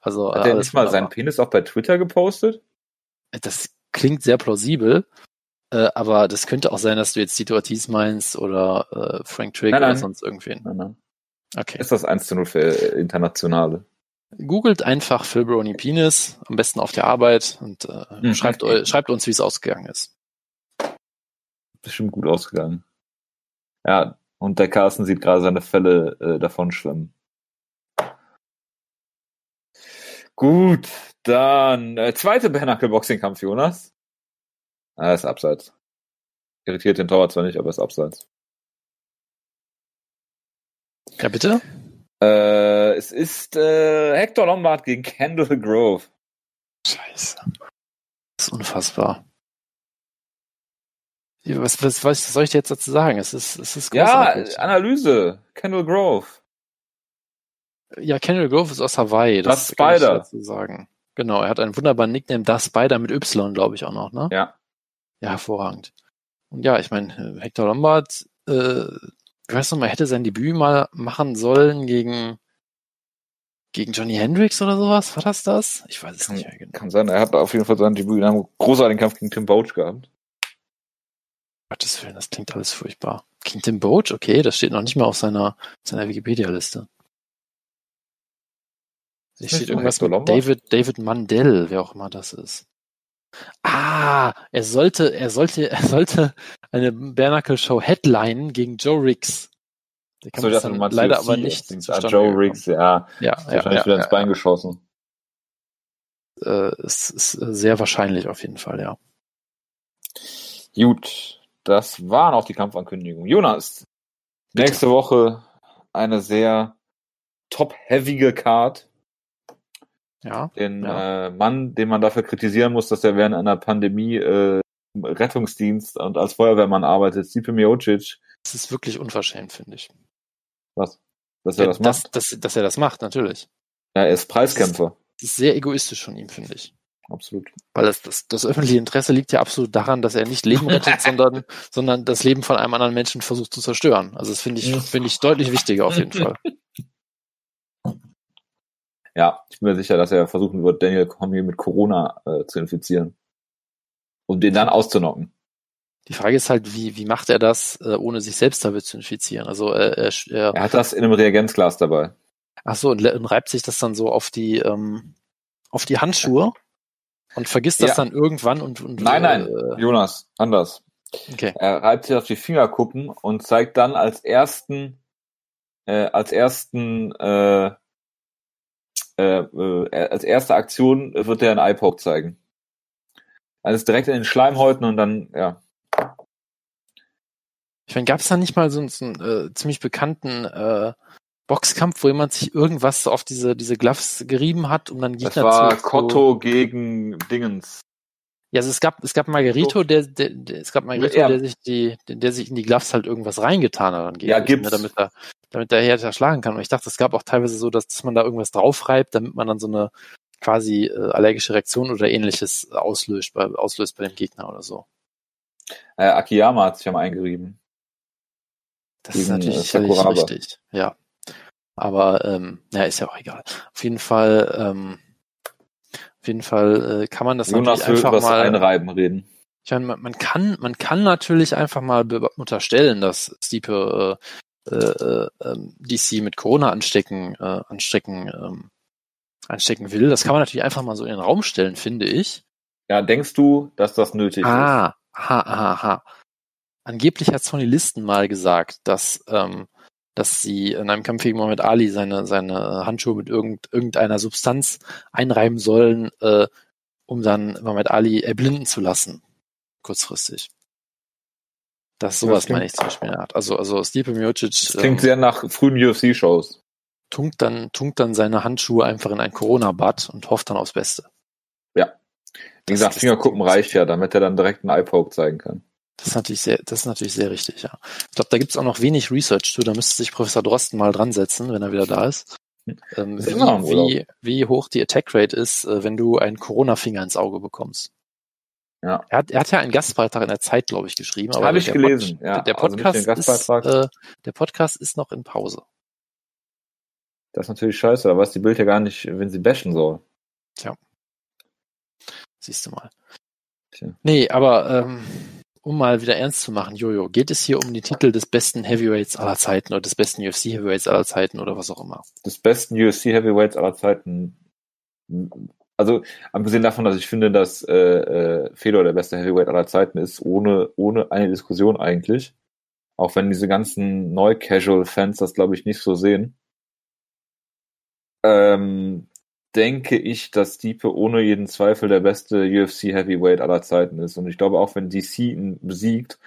Also, Hat er nicht mal seinen Penis auch bei Twitter gepostet? Das klingt sehr plausibel, äh, aber das könnte auch sein, dass du jetzt Tito Ortiz meinst oder äh, Frank Trigg nein, nein. oder sonst irgendwen. Nein, nein. Okay. Ist das 1 zu 0 für Internationale? Googelt einfach Phil Brony Penis, am besten auf der Arbeit und äh, Mhm. schreibt, schreibt uns, wie es ausgegangen ist. Bestimmt gut ausgegangen. Ja, und der Carsten sieht gerade seine Fälle äh, davon schwimmen. Gut, dann äh, zweite Bernacle-Boxing-Kampf, Jonas. Ah, ist abseits. Irritiert den Torwart zwar nicht, aber ist abseits. Ja, bitte? Äh, es ist äh, Hector Lombard gegen Kendall Grove. Scheiße. Das ist unfassbar. Ja, Was, was, was soll ich dir jetzt dazu sagen? Es ist, es ist Ja, großartig. Analyse. Kendall Grove. Ja, Kendall Grove ist aus Hawaii. Das, Das Spider. dazu sagen. Genau, er hat einen wunderbaren Nickname, Das Spider mit Y, glaube ich auch noch, ne? Ja. Ja, hervorragend. Und ja, ich meine, Hector Lombard, äh, ich weiß noch mal, hätte sein Debüt mal machen sollen gegen gegen Johnny Hendricks oder sowas. War das das? Ich weiß es Kann, nicht mehr genau. kann sein, er hat auf jeden Fall seinen Debüt in einem großartigen Kampf gegen Tim Boach gehabt. Gottes Willen, das klingt alles furchtbar. Gegen Tim Boach, okay, das steht noch nicht mal auf seiner, seiner Wikipedia-Liste. Hier steht irgendwas mit? David, David Mandel, wer auch immer das ist. Ah, er sollte, er sollte, er sollte eine Bernacle Show Headline gegen Joe Riggs. Der Kampf So, das dann leider aber nicht Ah, Joe. Riggs, ja. Ja, Ist ja, wahrscheinlich ja, wieder ins ja, Bein geschossen. äh, es ist sehr wahrscheinlich auf jeden Fall, ja. Gut, das waren auch die Kampfankündigungen. Jonas, Bitte. nächste Woche eine sehr top-heavige Card. Ja, Den Ja. äh, Mann, den man dafür kritisieren muss, dass er während einer Pandemie äh, im Rettungsdienst und als Feuerwehrmann arbeitet, Stipe Miocic. es ist wirklich unverschämt, finde ich. Was? Dass er Ja, das macht? dass, dass, dass er das macht, natürlich. Ja, er ist Preiskämpfer. Das ist sehr egoistisch von ihm, finde ich. Absolut. Weil das, das, das öffentliche Interesse liegt ja absolut daran, dass er nicht Leben rettet, sondern, sondern das Leben von einem anderen Menschen versucht zu zerstören. Also das finde ich, finde ich deutlich wichtiger auf jeden Fall. Ja, ich bin mir sicher, dass er versuchen wird, Daniel Cormier mit Corona äh, zu infizieren. Um den dann auszunocken. Die Frage ist halt, wie, wie macht er das, äh, ohne sich selbst damit zu infizieren? Also äh, er, er, Er hat das in einem Reagenzglas dabei. ach so, und, und reibt sich das dann so auf die, ähm, auf die Handschuhe und vergisst das Ja. dann irgendwann und, und Nein, nein, Äh, Jonas, anders. okay. Er reibt sich auf die Fingerkuppen und zeigt dann als ersten, äh, als ersten, äh, äh, äh, als erste Aktion wird er einen Eye-Poke zeigen. Also direkt in den Schleimhäuten und dann, ja. Ich meine, gab es da nicht mal so, einen- so einen äh, ziemlich bekannten äh, Boxkampf, wo jemand sich irgendwas auf diese, diese Gloves gerieben hat, um dann Das Gegner war zu, zu Cotto gegen Dingens. Ja, also es gab es gab Margarito, der, der, der es gab Margarito, Ja. der sich die der, der sich in die Gloves halt irgendwas reingetan hat Ja, gibt's. ne, damit er damit er härter schlagen kann. Und ich dachte, es gab auch teilweise so, dass, dass man da irgendwas draufreibt, damit man dann so eine quasi äh, allergische Reaktion oder ähnliches auslöst bei auslöst bei dem Gegner oder so. Äh, Akiyama hat sich am eingerieben. Das ist natürlich äh, richtig, ja. Aber ähm, ja, ist ja auch egal. Auf jeden Fall, ähm, auf jeden Fall äh, kann man das Jonas natürlich will einfach das mal. Einreiben reden. Ich meine, man, man kann, man kann natürlich einfach mal unterstellen, dass Stipe äh, äh, ähm, DC mit Corona anstecken, äh, anstecken, ähm, anstecken will. Das kann man natürlich einfach mal so in den Raum stellen, finde ich. Ja, denkst du, dass das nötig ist? Ah, aha, aha. Angeblich hat Sony Listen mal gesagt, dass, ähm, dass sie in einem Kampf gegen Muhammad Ali seine, seine Handschuhe mit irgend, irgendeiner Substanz einreiben sollen, äh, um dann Muhammad Ali erblinden zu lassen. Kurzfristig. Das sowas Das meine ich zum Beispiel Art. Also, also Stipe Miocic Das klingt ähm, sehr nach frühen UFC-Shows. tunkt dann, tunkt dann seine Handschuhe einfach in ein Corona-Bad und hofft dann aufs Beste. Wie gesagt, Fingerkuppen reicht ja, damit er dann direkt einen Eye-Poke zeigen kann. Das ist natürlich sehr, das ist natürlich sehr richtig, ja. Ich glaube, da gibt's auch noch wenig Research zu. Da müsste sich Professor Drosten mal dran setzen, wenn er wieder da ist. Ähm, Ist wie, wie, hoch die Attack Rate ist, äh, wenn du einen Corona-Finger ins Auge bekommst. Ja. Er hat, er hat ja einen Gastbeitrag in der Zeit, glaube ich, geschrieben. Habe ich der gelesen, Pod, ja. Der Also Podcast, Gastbeitrag. ist, äh, der Podcast ist noch in Pause. Das ist natürlich scheiße, da weiß die Bild ja gar nicht, wenn sie bashen soll. Siehst du mal. Tja. Nee, aber ähm, um mal wieder ernst zu machen, Jojo, geht es hier um den Titel des besten Heavyweights aller Zeiten oder des besten UFC Heavyweights aller Zeiten oder was auch immer? Des besten UFC Heavyweights aller Zeiten. Also, abgesehen davon, dass ich finde, dass äh, äh, Fedor der beste Heavyweight aller Zeiten ist, ohne, ohne eine Diskussion eigentlich. Auch wenn diese ganzen Neu-Casual-Fans das, glaube ich, nicht so sehen. Ähm, denke ich, dass Stipe ohne jeden Zweifel der beste UFC Heavyweight aller Zeiten ist. Und ich glaube, auch wenn DC ihn besiegt,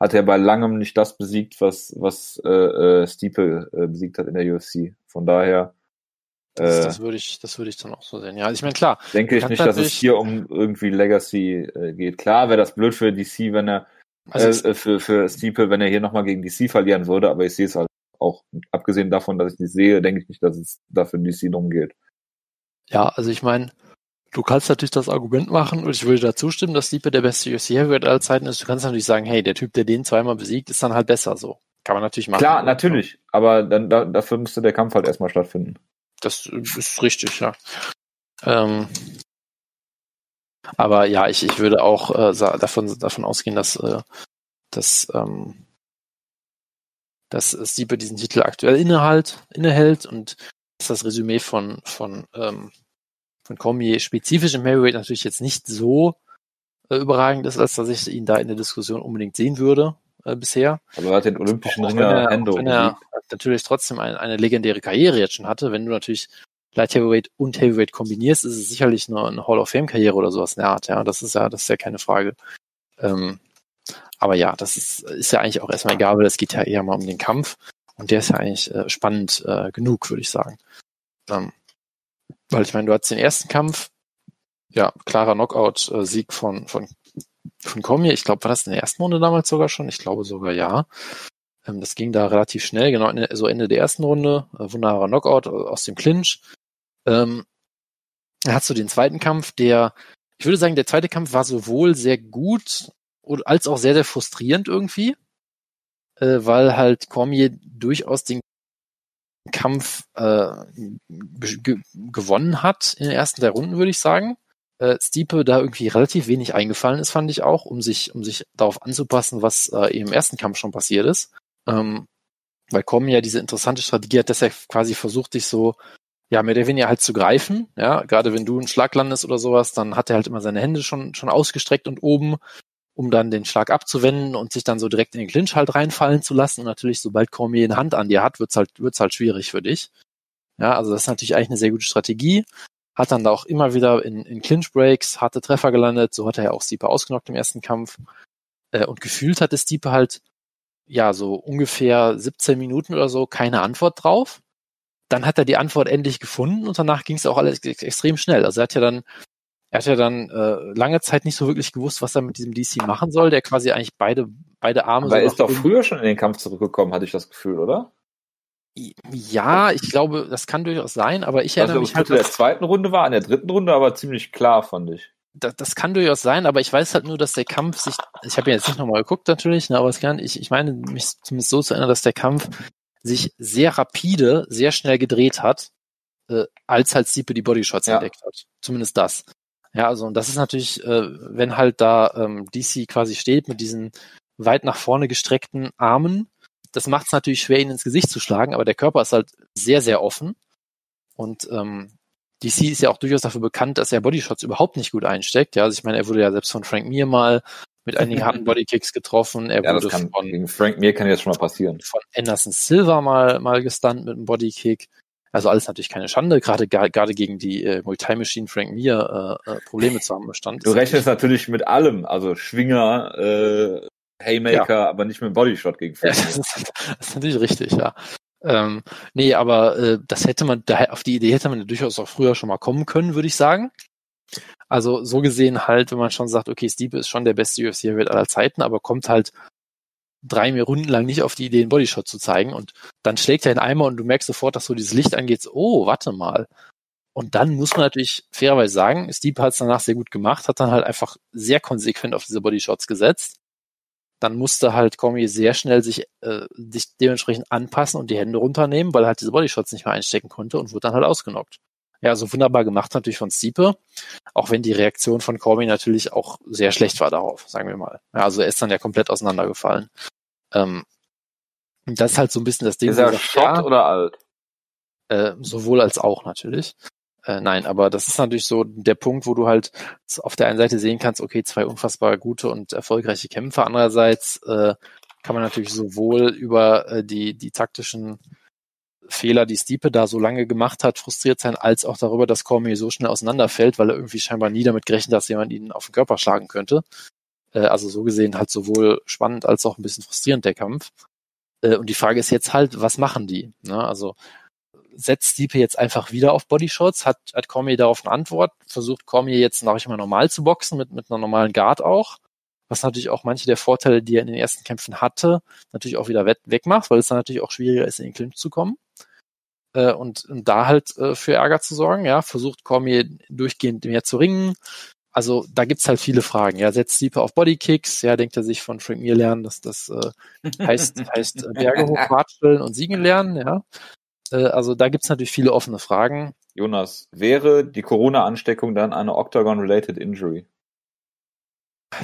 hat er bei langem nicht das besiegt, was, was äh, äh, Stipe äh, besiegt hat in der UFC. Von daher Das, äh, das würde ich, das würde ich dann auch so sehen. Ja, also ich meine, klar, denke ich nicht, dass es hier um irgendwie Legacy äh, geht. Klar wäre das blöd für DC, wenn er also äh, äh, für, für Stipe, wenn er hier nochmal gegen DC verlieren würde, aber ich sehe es halt auch, abgesehen davon, dass ich die sehe, denke ich nicht, dass es dafür DC drum geht. Ja, also ich meine, du kannst natürlich das Argument machen und ich würde da zustimmen, dass Stipe der beste UFC Heavyweight aller Zeiten ist. Du kannst natürlich sagen, hey, der Typ, der den zweimal besiegt, ist dann halt besser so. Kann man natürlich machen. Klar, natürlich, aber dann da, dafür müsste der Kampf halt erstmal stattfinden. Das ist richtig, ja. Ähm, aber ja, ich, ich würde auch äh, davon, davon ausgehen, dass, äh, dass, ähm, dass Stipe diesen Titel aktuell innehalt, innehält und dass das Resümee von, von, ähm, von Cormier spezifisch im Heavyweight natürlich jetzt nicht so äh, überragend ist, als dass ich ihn da in der Diskussion unbedingt sehen würde äh, bisher. Aber er hat den olympischen Ringer er, auch wenn er natürlich trotzdem ein, eine legendäre Karriere jetzt schon hatte, wenn du natürlich Light Heavyweight und Heavyweight kombinierst, ist es sicherlich nur eine Hall of Fame Karriere oder sowas in der Art, ja. Das ist ja, das ist ja keine Frage. Ähm, aber ja, das ist, ist ja eigentlich auch erstmal egal, weil es geht ja eher mal um den Kampf und der ist ja eigentlich äh, spannend äh, genug, würde ich sagen. Ähm, weil ich meine, du hattest den ersten Kampf, ja, klarer Knockout-Sieg von, von, von Cormier. Ich glaube, war das in der ersten Runde damals sogar schon? Ich glaube sogar ja. Ähm, das ging da relativ schnell, genau, so Ende der ersten Runde. Äh, wunderbarer Knockout aus dem Clinch. Ähm, dann hast du den zweiten Kampf, der, ich würde sagen, der zweite Kampf war sowohl sehr gut als auch sehr, sehr frustrierend irgendwie, äh, weil halt Cormier durchaus den Kampf äh, ge gewonnen hat in den ersten drei Runden, würde ich sagen. Äh, Stipe da irgendwie relativ wenig eingefallen ist, fand ich auch, um sich, um sich darauf anzupassen, was äh, im ersten Kampf schon passiert ist. Ähm, weil Cormier ja diese interessante Strategie hat, dass er quasi versucht, dich so ja, mehr oder weniger halt zu greifen. Ja, gerade wenn du einen Schlag landest oder sowas, dann hat er halt immer seine Hände schon, schon ausgestreckt und oben, um dann den Schlag abzuwenden und sich dann so direkt in den Clinch halt reinfallen zu lassen. Und natürlich, sobald Cormier eine Hand an dir hat, wird's halt, wird's halt schwierig für dich. Ja, also das ist natürlich eigentlich eine sehr gute Strategie. Hat dann da auch immer wieder in, in Clinch Breaks harte Treffer gelandet. So hat er ja auch Stiepe ausgenockt im ersten Kampf. Äh, und gefühlt hatte Stiepe halt, ja, so ungefähr 17 Minuten oder so keine Antwort drauf dann hat er die Antwort endlich gefunden und danach ging es auch alles ex extrem schnell. Also er hat ja dann, er hat ja dann äh, lange Zeit nicht so wirklich gewusst, was er mit diesem DC machen soll, der quasi eigentlich beide, beide Arme Aber er so ist doch früher schon in den Kampf zurückgekommen, hatte ich das Gefühl, oder? Ja, ich glaube, das kann durchaus sein, aber ich Also, erinnere mich halt, in der zweiten Runde war, in der dritten Runde aber ziemlich klar, fand ich. das, das kann durchaus sein, aber ich weiß halt nur, dass der Kampf sich, ich habe ja jetzt nicht nochmal geguckt natürlich, ne, aber es kann, ich, ich meine mich zumindest so zu erinnern, dass der Kampf sich sehr rapide, sehr schnell gedreht hat, äh, als halt Stipe die Bodyshots Ja. entdeckt hat. Zumindest das. Ja, also und das ist natürlich, äh, wenn halt da ähm, DC quasi steht mit diesen weit nach vorne gestreckten Armen, das macht es natürlich schwer, ihn ins Gesicht zu schlagen, aber der Körper ist halt sehr, sehr offen. Und ähm, DC ist ja auch durchaus dafür bekannt, dass er Bodyshots überhaupt nicht gut einsteckt. Ja, also ich meine, er wurde ja selbst von Frank Mir mal mit einigen harten Bodykicks getroffen. Er Ja, das wurde kann, von, gegen Frank Mir kann jetzt schon mal passieren. von Anderson Silva mal, mal gestunt mit einem Bodykick. Also alles natürlich keine Schande, gerade gerade gegen die äh, Muay Thai Machine Frank Mir äh, äh, Probleme zu haben bestand. Du rechnest natürlich mit allem, also Schwinger, äh, Haymaker, aber nicht mit dem Bodyshot gegen Ja, Frank das, Mir. ist, das ist natürlich richtig, ja. Ähm, nee, aber äh, das hätte man, da, auf die Idee hätte man durchaus auch früher schon mal kommen können, würde ich sagen. Also so gesehen halt, wenn man schon sagt, okay, Stipe ist schon der beste UFC-Heavyweight aller Zeiten, aber kommt halt drei Runden lang nicht auf die Idee, einen Bodyshot zu zeigen und dann schlägt er in Eimer und du merkst sofort, dass so dieses Licht angeht, oh, warte mal. Und dann muss man natürlich fairerweise sagen, Steve hat es danach sehr gut gemacht, hat dann halt einfach sehr konsequent auf diese Bodyshots gesetzt. Dann musste halt Cormier sehr schnell sich, äh, sich dementsprechend anpassen und die Hände runternehmen, weil er halt diese Bodyshots nicht mehr einstecken konnte und wurde dann halt ausgenockt. Ja, also wunderbar gemacht natürlich von Stiepe, auch wenn die Reaktion von Cormier natürlich auch sehr schlecht war darauf, sagen wir mal. Ja, also er ist dann ja komplett auseinandergefallen. Ähm, das ist halt so ein bisschen das Ding. Ist er Schott ja, oder alt? Äh, sowohl als auch natürlich. Äh, nein, aber das ist natürlich so der Punkt, wo du halt auf der einen Seite sehen kannst, okay, zwei unfassbar gute und erfolgreiche Kämpfer. Andererseits äh, kann man natürlich sowohl über äh, die, die taktischen Fehler, die Stiepe da so lange gemacht hat, frustriert sein, als auch darüber, dass Cormier so schnell auseinanderfällt, weil er irgendwie scheinbar nie damit gerechnet hat, dass jemand ihn auf den Körper schlagen könnte. Äh, also so gesehen halt sowohl spannend als auch ein bisschen frustrierend der Kampf. Äh, und die Frage ist jetzt halt, was machen die? Ne? Also setzt Stipe jetzt einfach wieder auf Bodyshots? Hat, hat Cormier darauf eine Antwort? Versucht Cormier jetzt, sag ich mal, normal zu boxen, mit, mit einer normalen Guard auch? Was natürlich auch manche der Vorteile, die er in den ersten Kämpfen hatte, natürlich auch wieder wegmacht, weil es dann natürlich auch schwieriger ist, in den Clinch zu kommen. Äh, und, und da halt äh, für Ärger zu sorgen, ja, versucht Cormier durchgehend mehr zu ringen. Also da gibt's halt viele Fragen. Ja, setzt Stipe auf Bodykicks, ja, denkt er sich von Frank Mir lernen, dass das äh, heißt, heißt äh, Berge hochwatscheln und siegen lernen, ja. Äh, also da gibt's natürlich viele offene Fragen. Jonas, wäre die Corona-Ansteckung dann eine Octagon-related Injury?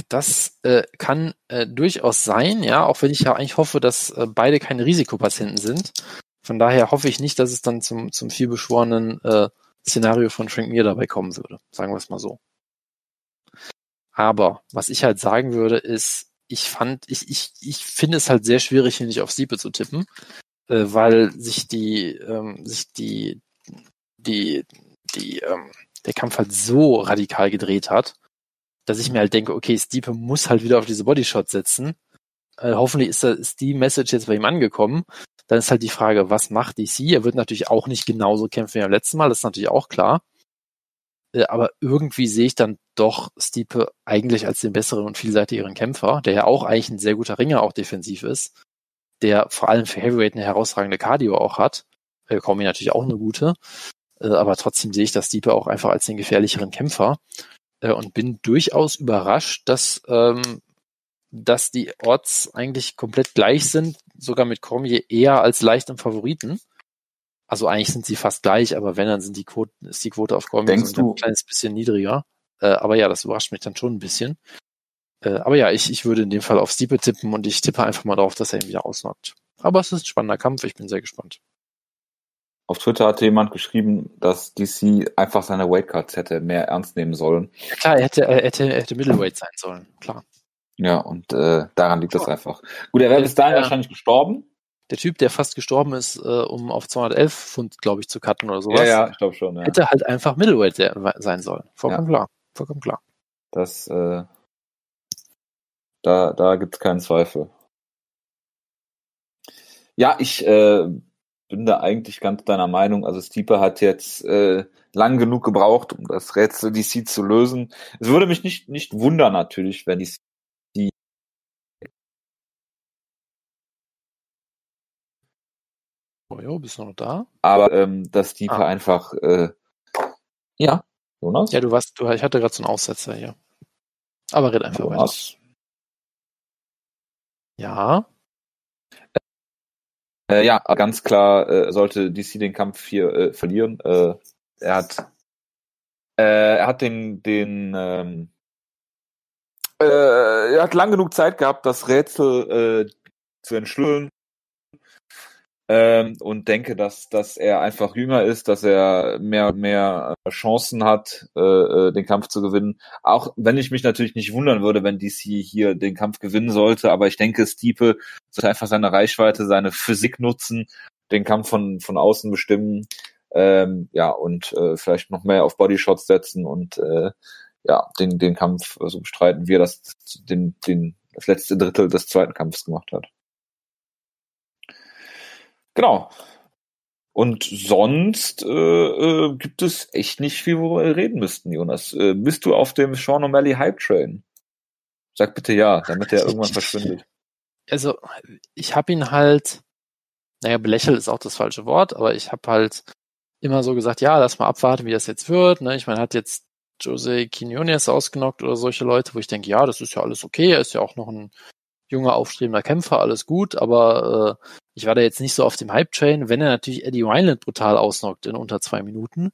Das äh, kann äh, durchaus sein, ja, auch wenn ich ja eigentlich hoffe, dass äh, beide keine Risikopatienten sind. Von daher hoffe ich nicht, dass es dann zum, zum vielbeschworenen äh, Szenario von Frank Mir dabei kommen würde. Sagen wir es mal so. Aber was ich halt sagen würde, ist, ich fand, ich, ich, ich finde es halt sehr schwierig, hier nicht auf Siepe zu tippen äh, weil sich die, ähm, sich die, die, die, ähm, der Kampf halt so radikal gedreht hat, dass ich mir halt denke, okay, Stipe muss halt wieder auf diese Bodyshot setzen. Äh, hoffentlich ist, da, ist die Message jetzt bei ihm angekommen. Dann ist halt die Frage, was macht DC? Er wird natürlich auch nicht genauso kämpfen wie beim letzten Mal, das ist natürlich auch klar. Äh, aber irgendwie sehe ich dann doch Stipe eigentlich als den besseren und vielseitigeren Kämpfer, der ja auch eigentlich ein sehr guter Ringer auch defensiv ist der vor allem für Heavyweight eine herausragende Cardio auch hat. Äh, Cormier natürlich auch eine gute. Äh, aber trotzdem sehe ich das Stipe auch einfach als den gefährlicheren Kämpfer. Äh, und bin durchaus überrascht, dass, ähm, dass die Odds eigentlich komplett gleich sind, sogar mit Cormier eher als leichtem Favoriten. Also eigentlich sind sie fast gleich, aber wenn, dann sind die Quoten, ist die Quote auf Cormier ein kleines bisschen niedriger. Äh, aber ja, das überrascht mich dann schon ein bisschen. Äh, aber ja, ich, ich würde in dem Fall auf Stiepe tippen und ich tippe einfach mal darauf, dass er ihn wieder ausnockt. Aber es ist ein spannender Kampf, ich bin sehr gespannt. Auf Twitter hat jemand geschrieben, dass DC einfach seine Weightcards hätte mehr ernst nehmen sollen. Ja, klar, er hätte, er hätte, er hätte Middleweight sein sollen, klar. Ja, und äh, daran liegt das oh. einfach. Gut, er wäre bis dahin wahrscheinlich gestorben. Der Typ, der fast gestorben ist, äh, um auf 211 Pfund, glaube ich, zu cutten oder sowas. Ja, ja, ich glaube schon. Ja. Hätte halt einfach Middleweight sein sollen. Vollkommen ja. klar. Vollkommen klar. Das äh, da, da gibt es keinen Zweifel. Ja, ich äh, bin da eigentlich ganz deiner Meinung. Also Stiepe hat jetzt äh, lang genug gebraucht, um das Rätsel DC zu lösen. Es würde mich nicht, nicht wundern natürlich, wenn die Oh jo, bist du noch da? Aber ähm, dass Stiepe ah. einfach äh, ja, Jonas? Ja, du warst, du, ich hatte gerade so einen Aussetzer hier. Aber red einfach Jonas. weiter. Ja. Äh, ja, ganz klar äh, sollte DC den Kampf hier äh, verlieren. Äh, er hat äh, er hat den den ähm, äh, er hat lang genug Zeit gehabt, das Rätsel äh, zu entschlüsseln ähm, und denke, dass, dass er einfach jünger ist, dass er mehr mehr äh, Chancen hat, äh, äh den Kampf zu gewinnen. Auch wenn ich mich natürlich nicht wundern würde, wenn DC hier den Kampf gewinnen sollte, aber ich denke, Stiepe sollte einfach seine Reichweite, seine Physik nutzen, den Kampf von, von außen bestimmen, ähm, ja, und äh, vielleicht noch mehr auf Bodyshots setzen und äh, ja, den, den Kampf so bestreiten, wie er das den, den, das letzte Drittel des zweiten Kampfes gemacht hat. Genau. Und sonst äh, äh, gibt es echt nicht viel, worüber wir reden müssten, Jonas. Äh, bist du auf dem Sean O'Malley Hype Train? Sag bitte ja, damit er irgendwann verschwindet. Also, ich habe ihn halt, naja, belächelt ist auch das falsche Wort, aber ich habe halt immer so gesagt, ja, lass mal abwarten, wie das jetzt wird. Ne? Ich meine, hat jetzt Jose Quinones ausgenockt oder solche Leute, wo ich denke, ja, das ist ja alles okay, er ist ja auch noch ein junger, aufstrebender Kämpfer, alles gut, aber äh, ich war da jetzt nicht so auf dem Hype-Train. Wenn er natürlich Eddie Wineland brutal ausnockt in unter zwei Minuten,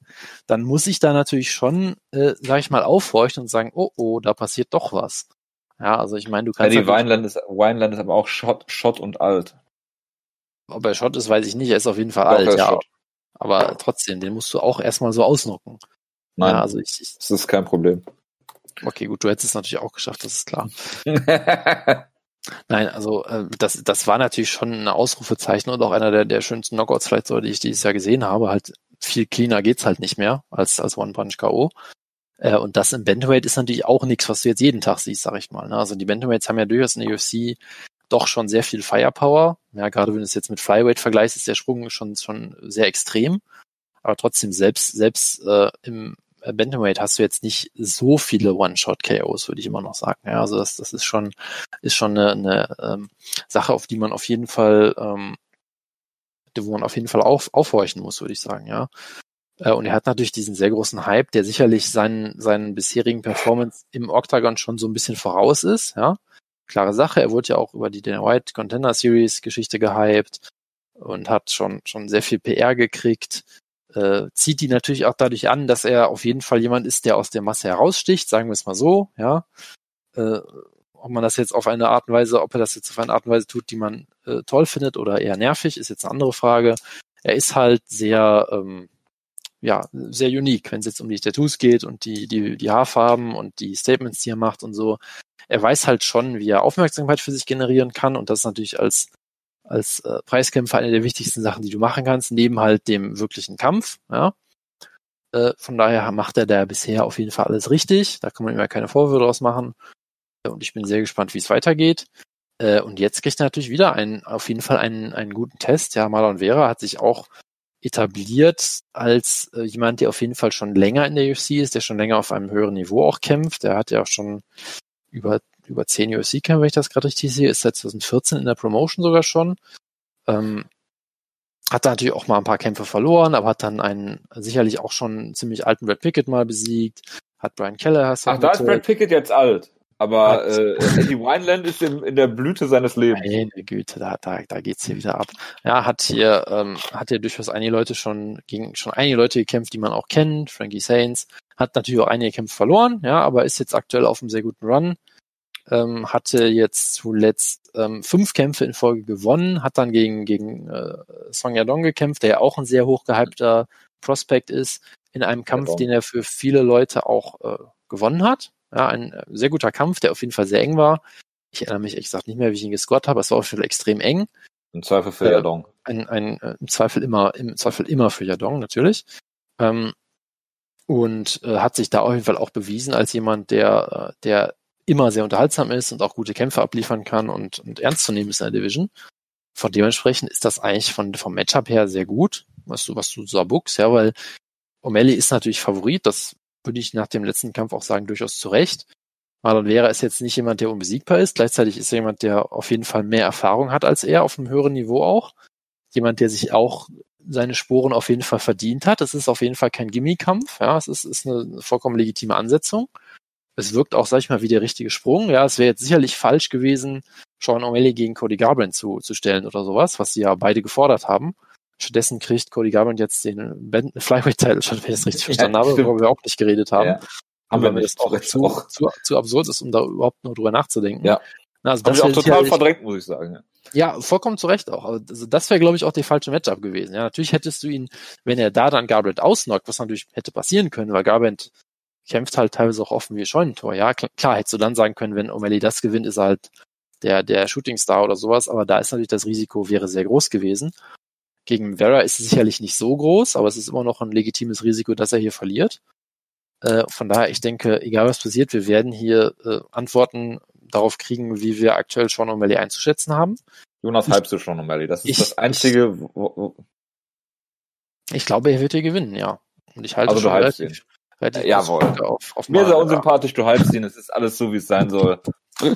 dann muss ich da natürlich schon, äh, sag ich mal, aufhorchen und sagen, oh, oh, da passiert doch was. Ja, also ich meine, du kannst. Eddie Wineland ist, Wineland ist aber auch Schott, Schott und alt. Ob er Schott ist, weiß ich nicht. Er ist auf jeden Fall doch, alt, ja. Schott. Aber trotzdem, den musst du auch erstmal so ausnocken. Nein, ja, also ich, ich, das ist kein Problem. Okay, gut, du hättest es natürlich auch geschafft, das ist klar. Nein, also äh, das, das war natürlich schon ein Ausrufezeichen und auch einer der, der schönsten Knockouts vielleicht so, die ich dieses Jahr gesehen habe. Halt viel cleaner geht's halt nicht mehr als als One Punch KO. Äh, und das im Bantamweight ist natürlich auch nichts, was du jetzt jeden Tag siehst, sag ich mal. Ne? Also die Bantamweights haben ja durchaus in der UFC doch schon sehr viel Firepower. Ja, gerade wenn du es jetzt mit Flyweight vergleichst, ist der Sprung schon schon sehr extrem. Aber trotzdem selbst selbst äh, im Bantamweight hast du jetzt nicht so viele One-Shot-KOs, würde ich immer noch sagen. Ja, also das, das ist schon, ist schon eine, eine ähm, Sache, auf die man auf jeden Fall, ähm, wo man auf jeden Fall auf, aufhorchen muss, würde ich sagen, ja. Äh, und er hat natürlich diesen sehr großen Hype, der sicherlich seinen, seinen bisherigen Performance im Octagon schon so ein bisschen voraus ist, ja. Klare Sache, er wurde ja auch über die Dana White Contender Series Geschichte gehypt und hat schon, schon sehr viel PR gekriegt äh, zieht die natürlich auch dadurch an, dass er auf jeden Fall jemand ist, der aus der Masse heraussticht, sagen wir es mal so, ja. Äh, ob man das jetzt auf eine Art und Weise, ob er das jetzt auf eine Art und Weise tut, die man äh, toll findet oder eher nervig, ist jetzt eine andere Frage. Er ist halt sehr, ähm, ja, sehr unique, wenn es jetzt um die Tattoos geht und die, die, die Haarfarben und die Statements, die er macht und so. Er weiß halt schon, wie er Aufmerksamkeit für sich generieren kann und das ist natürlich als als äh, Preiskämpfer eine der wichtigsten Sachen, die du machen kannst, neben halt dem wirklichen Kampf. Ja. Äh, von daher macht er da bisher auf jeden Fall alles richtig. Da kann man immer keine Vorwürfe draus machen. Und ich bin sehr gespannt, wie es weitergeht. Äh, und jetzt kriegt er natürlich wieder einen, auf jeden Fall einen, einen guten Test. Ja, Marlon Vera hat sich auch etabliert als äh, jemand, der auf jeden Fall schon länger in der UFC ist, der schon länger auf einem höheren Niveau auch kämpft. Der hat ja auch schon über über zehn UFC-Kämpfe, wenn ich das gerade richtig sehe, ist seit 2014 in der Promotion sogar schon. Ähm, hat da natürlich auch mal ein paar Kämpfe verloren, aber hat dann einen sicherlich auch schon ziemlich alten Brad Pickett mal besiegt. Hat Brian Keller. Ach, da ist Brad Pickett jetzt alt. Aber äh, Eddie Wineland ist in, in der Blüte seines Lebens. Meine Güte, da, da, da geht's hier wieder ab. Ja, hat hier, ähm, hat hier durchaus einige Leute schon gegen schon einige Leute gekämpft, die man auch kennt. Frankie Saints hat natürlich auch einige Kämpfe verloren, ja, aber ist jetzt aktuell auf einem sehr guten Run ähm, hatte jetzt zuletzt ähm, fünf Kämpfe in Folge gewonnen, hat dann gegen, gegen äh, Song Yadong gekämpft, der ja auch ein sehr hochgehypter Prospect ist, in einem Kampf, ja, den er für viele Leute auch äh, gewonnen hat. Ja, ein äh, sehr guter Kampf, der auf jeden Fall sehr eng war. Ich erinnere mich ehrlich gesagt nicht mehr, wie ich ihn gescored habe, es war auf jeden Fall extrem eng. Im Zweifel für äh, Yadong. Ein, ein, äh, Im Zweifel immer, im Zweifel immer für Yadong, natürlich. Ähm, und äh, hat sich da auf jeden Fall auch bewiesen als jemand, der, äh, der immer sehr unterhaltsam ist und auch gute Kämpfe abliefern kann und, und ernst zu nehmen ist in der Division. Von dementsprechend ist das eigentlich von, vom Matchup her sehr gut, was du, was du so buchst, ja, weil O'Malley ist natürlich Favorit, das würde ich nach dem letzten Kampf auch sagen, durchaus zu Recht. Marlon Vera ist jetzt nicht jemand, der unbesiegbar ist. Gleichzeitig ist er jemand, der auf jeden Fall mehr Erfahrung hat als er, auf einem höheren Niveau auch. Jemand, der sich auch seine Sporen auf jeden Fall verdient hat. Es ist auf jeden Fall kein Gimmie-Kampf. Ja, es ist, ist eine vollkommen legitime Ansetzung es wirkt auch, sag ich mal, wie der richtige Sprung. Ja, es wäre jetzt sicherlich falsch gewesen, Sean O'Malley gegen Cody Garbrandt zu, zu stellen oder sowas, was sie ja beide gefordert haben. Stattdessen kriegt Cody Garbrandt jetzt den Flyweight-Title, wenn ich das richtig verstanden ja, habe, worüber wir auch nicht geredet haben. Ja. Haben wir das auch zu, zu, zu absurd ist, um da überhaupt nur drüber nachzudenken. Ja. Na, also das ich auch total verdrängt, muss ich sagen. Ja. Ja, vollkommen zu Recht auch. Also das wäre, glaube ich, auch der falsche Matchup gewesen. Ja, natürlich hättest du ihn, wenn er da dann Garbrandt ausnockt, was natürlich hätte passieren können, weil Garbrandt kämpft halt teilweise auch offen wie Scheunentor. Ja, klar, hättest du dann sagen können, wenn O'Malley das gewinnt, ist er halt der, der Shootingstar oder sowas, aber da ist natürlich das Risiko wäre sehr groß gewesen. Gegen Vera ist es sicherlich nicht so groß, aber es ist immer noch ein legitimes Risiko, dass er hier verliert. Äh, von daher, ich denke, egal was passiert, wir werden hier äh, Antworten darauf kriegen, wie wir aktuell Sean O'Malley einzuschätzen haben. Jonas, halbst du Sean O'Malley? Das ist ich, das einzige. Wo, wo ich glaube, er wird hier gewinnen, ja. Und ich halte also schon relativ, äh, jawohl. Auf, auf Mir ist er unsympathisch, du halbst ihn, es ist alles so, wie es sein soll.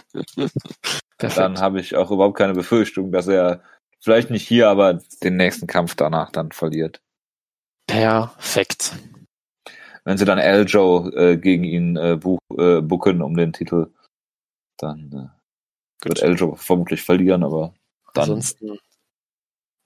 dann habe ich auch überhaupt keine Befürchtung, dass er vielleicht nicht hier, aber den nächsten Kampf danach dann verliert. Perfekt. Wenn sie dann Aljo äh, gegen ihn äh, buch, äh, bucken um den Titel, dann äh, wird Aljo vermutlich verlieren, aber dann. Ansonsten,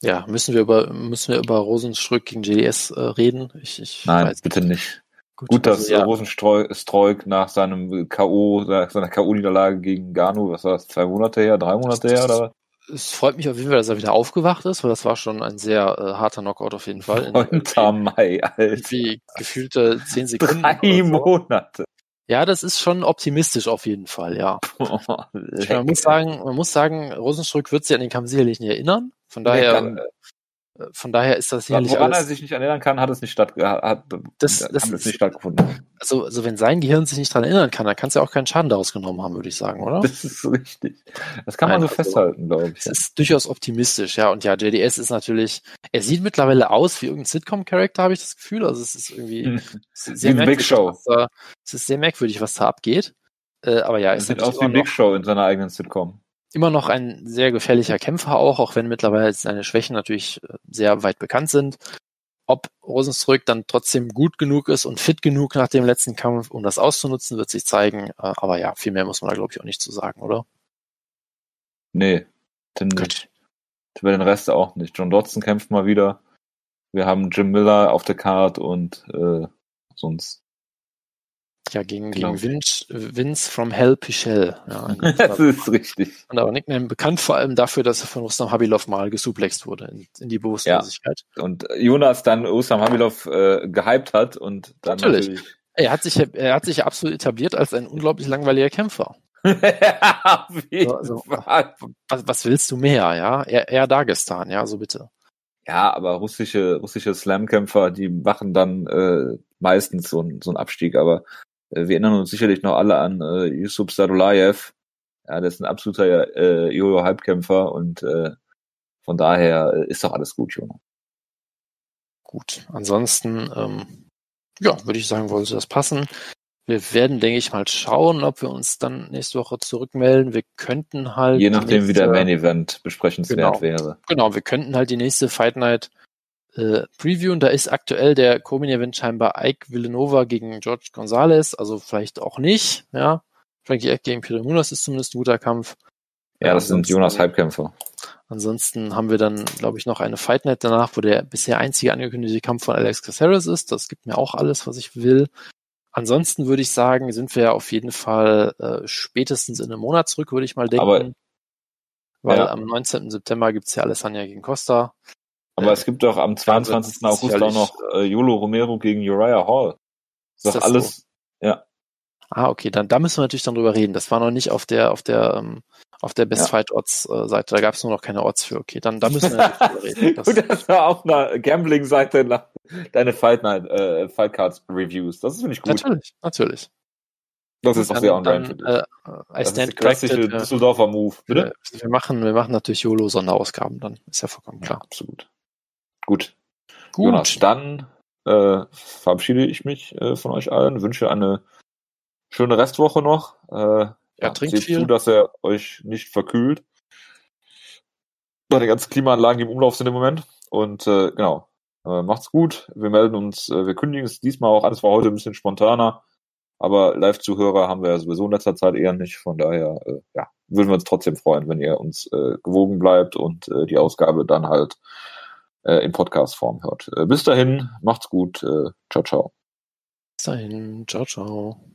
ja, müssen wir über müssen wir über Rosenstrück gegen JDS äh, reden? Ich, ich Nein, bitte nicht. Gut, Gut dass also, ja. Rosenstreuk nach seinem K.O., seiner K.O.-Niederlage gegen Ganu, was war das, zwei Monate her, drei Monate her, oder? Es freut mich auf jeden Fall, dass er wieder aufgewacht ist, weil das war schon ein sehr äh, harter Knockout auf jeden Fall. 9. Mai, Alter. Wie gefühlte zehn Sekunden. Drei so. Monate. Ja, das ist schon optimistisch auf jeden Fall, ja. Oh, man muss sagen, man muss sagen, Rosenstrück wird sich an den Kampf sicherlich nicht erinnern. Von daher, nee, äh, von daher ist das sicherlich. Woran alles, er sich nicht erinnern kann, hat es nicht, statt, hat, das, das ist, nicht stattgefunden. Also, also wenn sein Gehirn sich nicht daran erinnern kann, dann kann es ja auch keinen Schaden daraus genommen haben, würde ich sagen, oder? Das ist richtig. Das kann Nein, man so also, festhalten, glaube ich. Das ist durchaus optimistisch, ja. Und ja, JDS ist natürlich, er sieht mittlerweile aus wie irgendein Sitcom-Charakter, habe ich das Gefühl. Also es ist irgendwie hm. sehr wie Big Show. Da, es ist sehr merkwürdig, was da abgeht. Äh, aber ja, es sieht aus wie Big Show in seiner eigenen Sitcom immer noch ein sehr gefährlicher Kämpfer auch, auch wenn mittlerweile seine Schwächen natürlich äh, sehr weit bekannt sind. Ob Rosenstrück dann trotzdem gut genug ist und fit genug nach dem letzten Kampf, um das auszunutzen, wird sich zeigen. Äh, aber ja, viel mehr muss man da, glaube ich, auch nicht zu sagen, oder? Nee, denn nicht. Über den Rest auch nicht. John Dodson kämpft mal wieder. Wir haben Jim Miller auf der Card und äh, sonst ja, gegen, genau. gegen Vince, Vince from Hell Pichel. Ja, das ist richtig. Und aber Nickname bekannt vor allem dafür, dass er von Rustam Habilov mal gesuplext wurde in, in die Bewusstlosigkeit. Ja. Und Jonas dann Rustam Habilov äh, gehypt hat und dann natürlich. natürlich er hat sich, er hat sich absolut etabliert als ein unglaublich langweiliger Kämpfer. ja, also, was, was, willst du mehr, ja? Er, er Dagestan, ja, so bitte. Ja, aber russische, russische Slam-Kämpfer, die machen dann äh, meistens so, so einen Abstieg, aber wir erinnern uns sicherlich noch alle an äh, Yusuf Sadulayev. Ja, der ist ein absoluter äh, Jojo-Halbkämpfer und äh, von daher äh, ist doch alles gut, Junge. Gut, ansonsten, ähm, ja, würde ich sagen, wollte das passen. Wir werden, denke ich, mal schauen, ob wir uns dann nächste Woche zurückmelden. Wir könnten halt. Je nachdem, nächste, wie der Main Event besprechenswert genau, wäre. Genau, wir könnten halt die nächste Fight Night äh, previewen. Da ist aktuell der Co-Main Event scheinbar Ike Villanova gegen George Gonzalez, also vielleicht auch nicht, ja. Frankie Eck gegen Peter Munoz ist zumindest ein guter Kampf. Ja, das sind Jonas Halbkämpfer. Ansonsten haben wir dann, glaube ich, noch eine Fight Night danach, wo der bisher einzige angekündigte Kampf von Alex Caceres ist. Das gibt mir auch alles, was ich will. Ansonsten würde ich sagen, sind wir auf jeden Fall äh, spätestens in einem Monat zurück, würde ich mal denken. Aber, weil ja. am 19. September gibt's ja Alessandra gegen Costa. Aber äh, es gibt doch am 22. August auch noch äh, Yolo Romero gegen Uriah Hall. Ist, ist doch alles, so? ja. Ah, okay, dann da müssen wir natürlich dann drüber reden. Das war noch nicht auf der auf der ähm, auf der Best ja. Fight Odds Seite. Da gab es nur noch keine Odds für. Okay, dann da müssen wir natürlich drüber reden. Das, Gut, das war auf einer Gambling Seite nach deine Fight Night äh, Fight Cards Reviews. Das finde ich gut. Natürlich, natürlich. Das ist auch sehr on brand äh, Das ist der klassische äh, Düsseldorfer Move, bitte? Wir machen, wir machen natürlich YOLO Sonderausgaben dann. Ist ja vollkommen klar. Ja, absolut. Gut. Gut. Jonas, dann äh, verabschiede ich mich äh, von euch allen, wünsche eine schöne Restwoche noch. Äh, ja, trinkt seht viel. zu, dass er euch nicht verkühlt. Die ganzen Klimaanlagen, die im Umlauf sind im Moment. Und äh, genau, äh, macht's gut. Wir melden uns, äh, wir kündigen es diesmal auch. Alles war heute ein bisschen spontaner. Aber Live-Zuhörer haben wir ja sowieso in letzter Zeit eher nicht. Von daher, äh, ja, würden wir uns trotzdem freuen, wenn ihr uns äh, gewogen bleibt und äh, die Ausgabe dann halt in Podcast-Form hört. Äh, bis dahin, macht's gut. Äh, ciao, ciao. Bis dahin, ciao, ciao.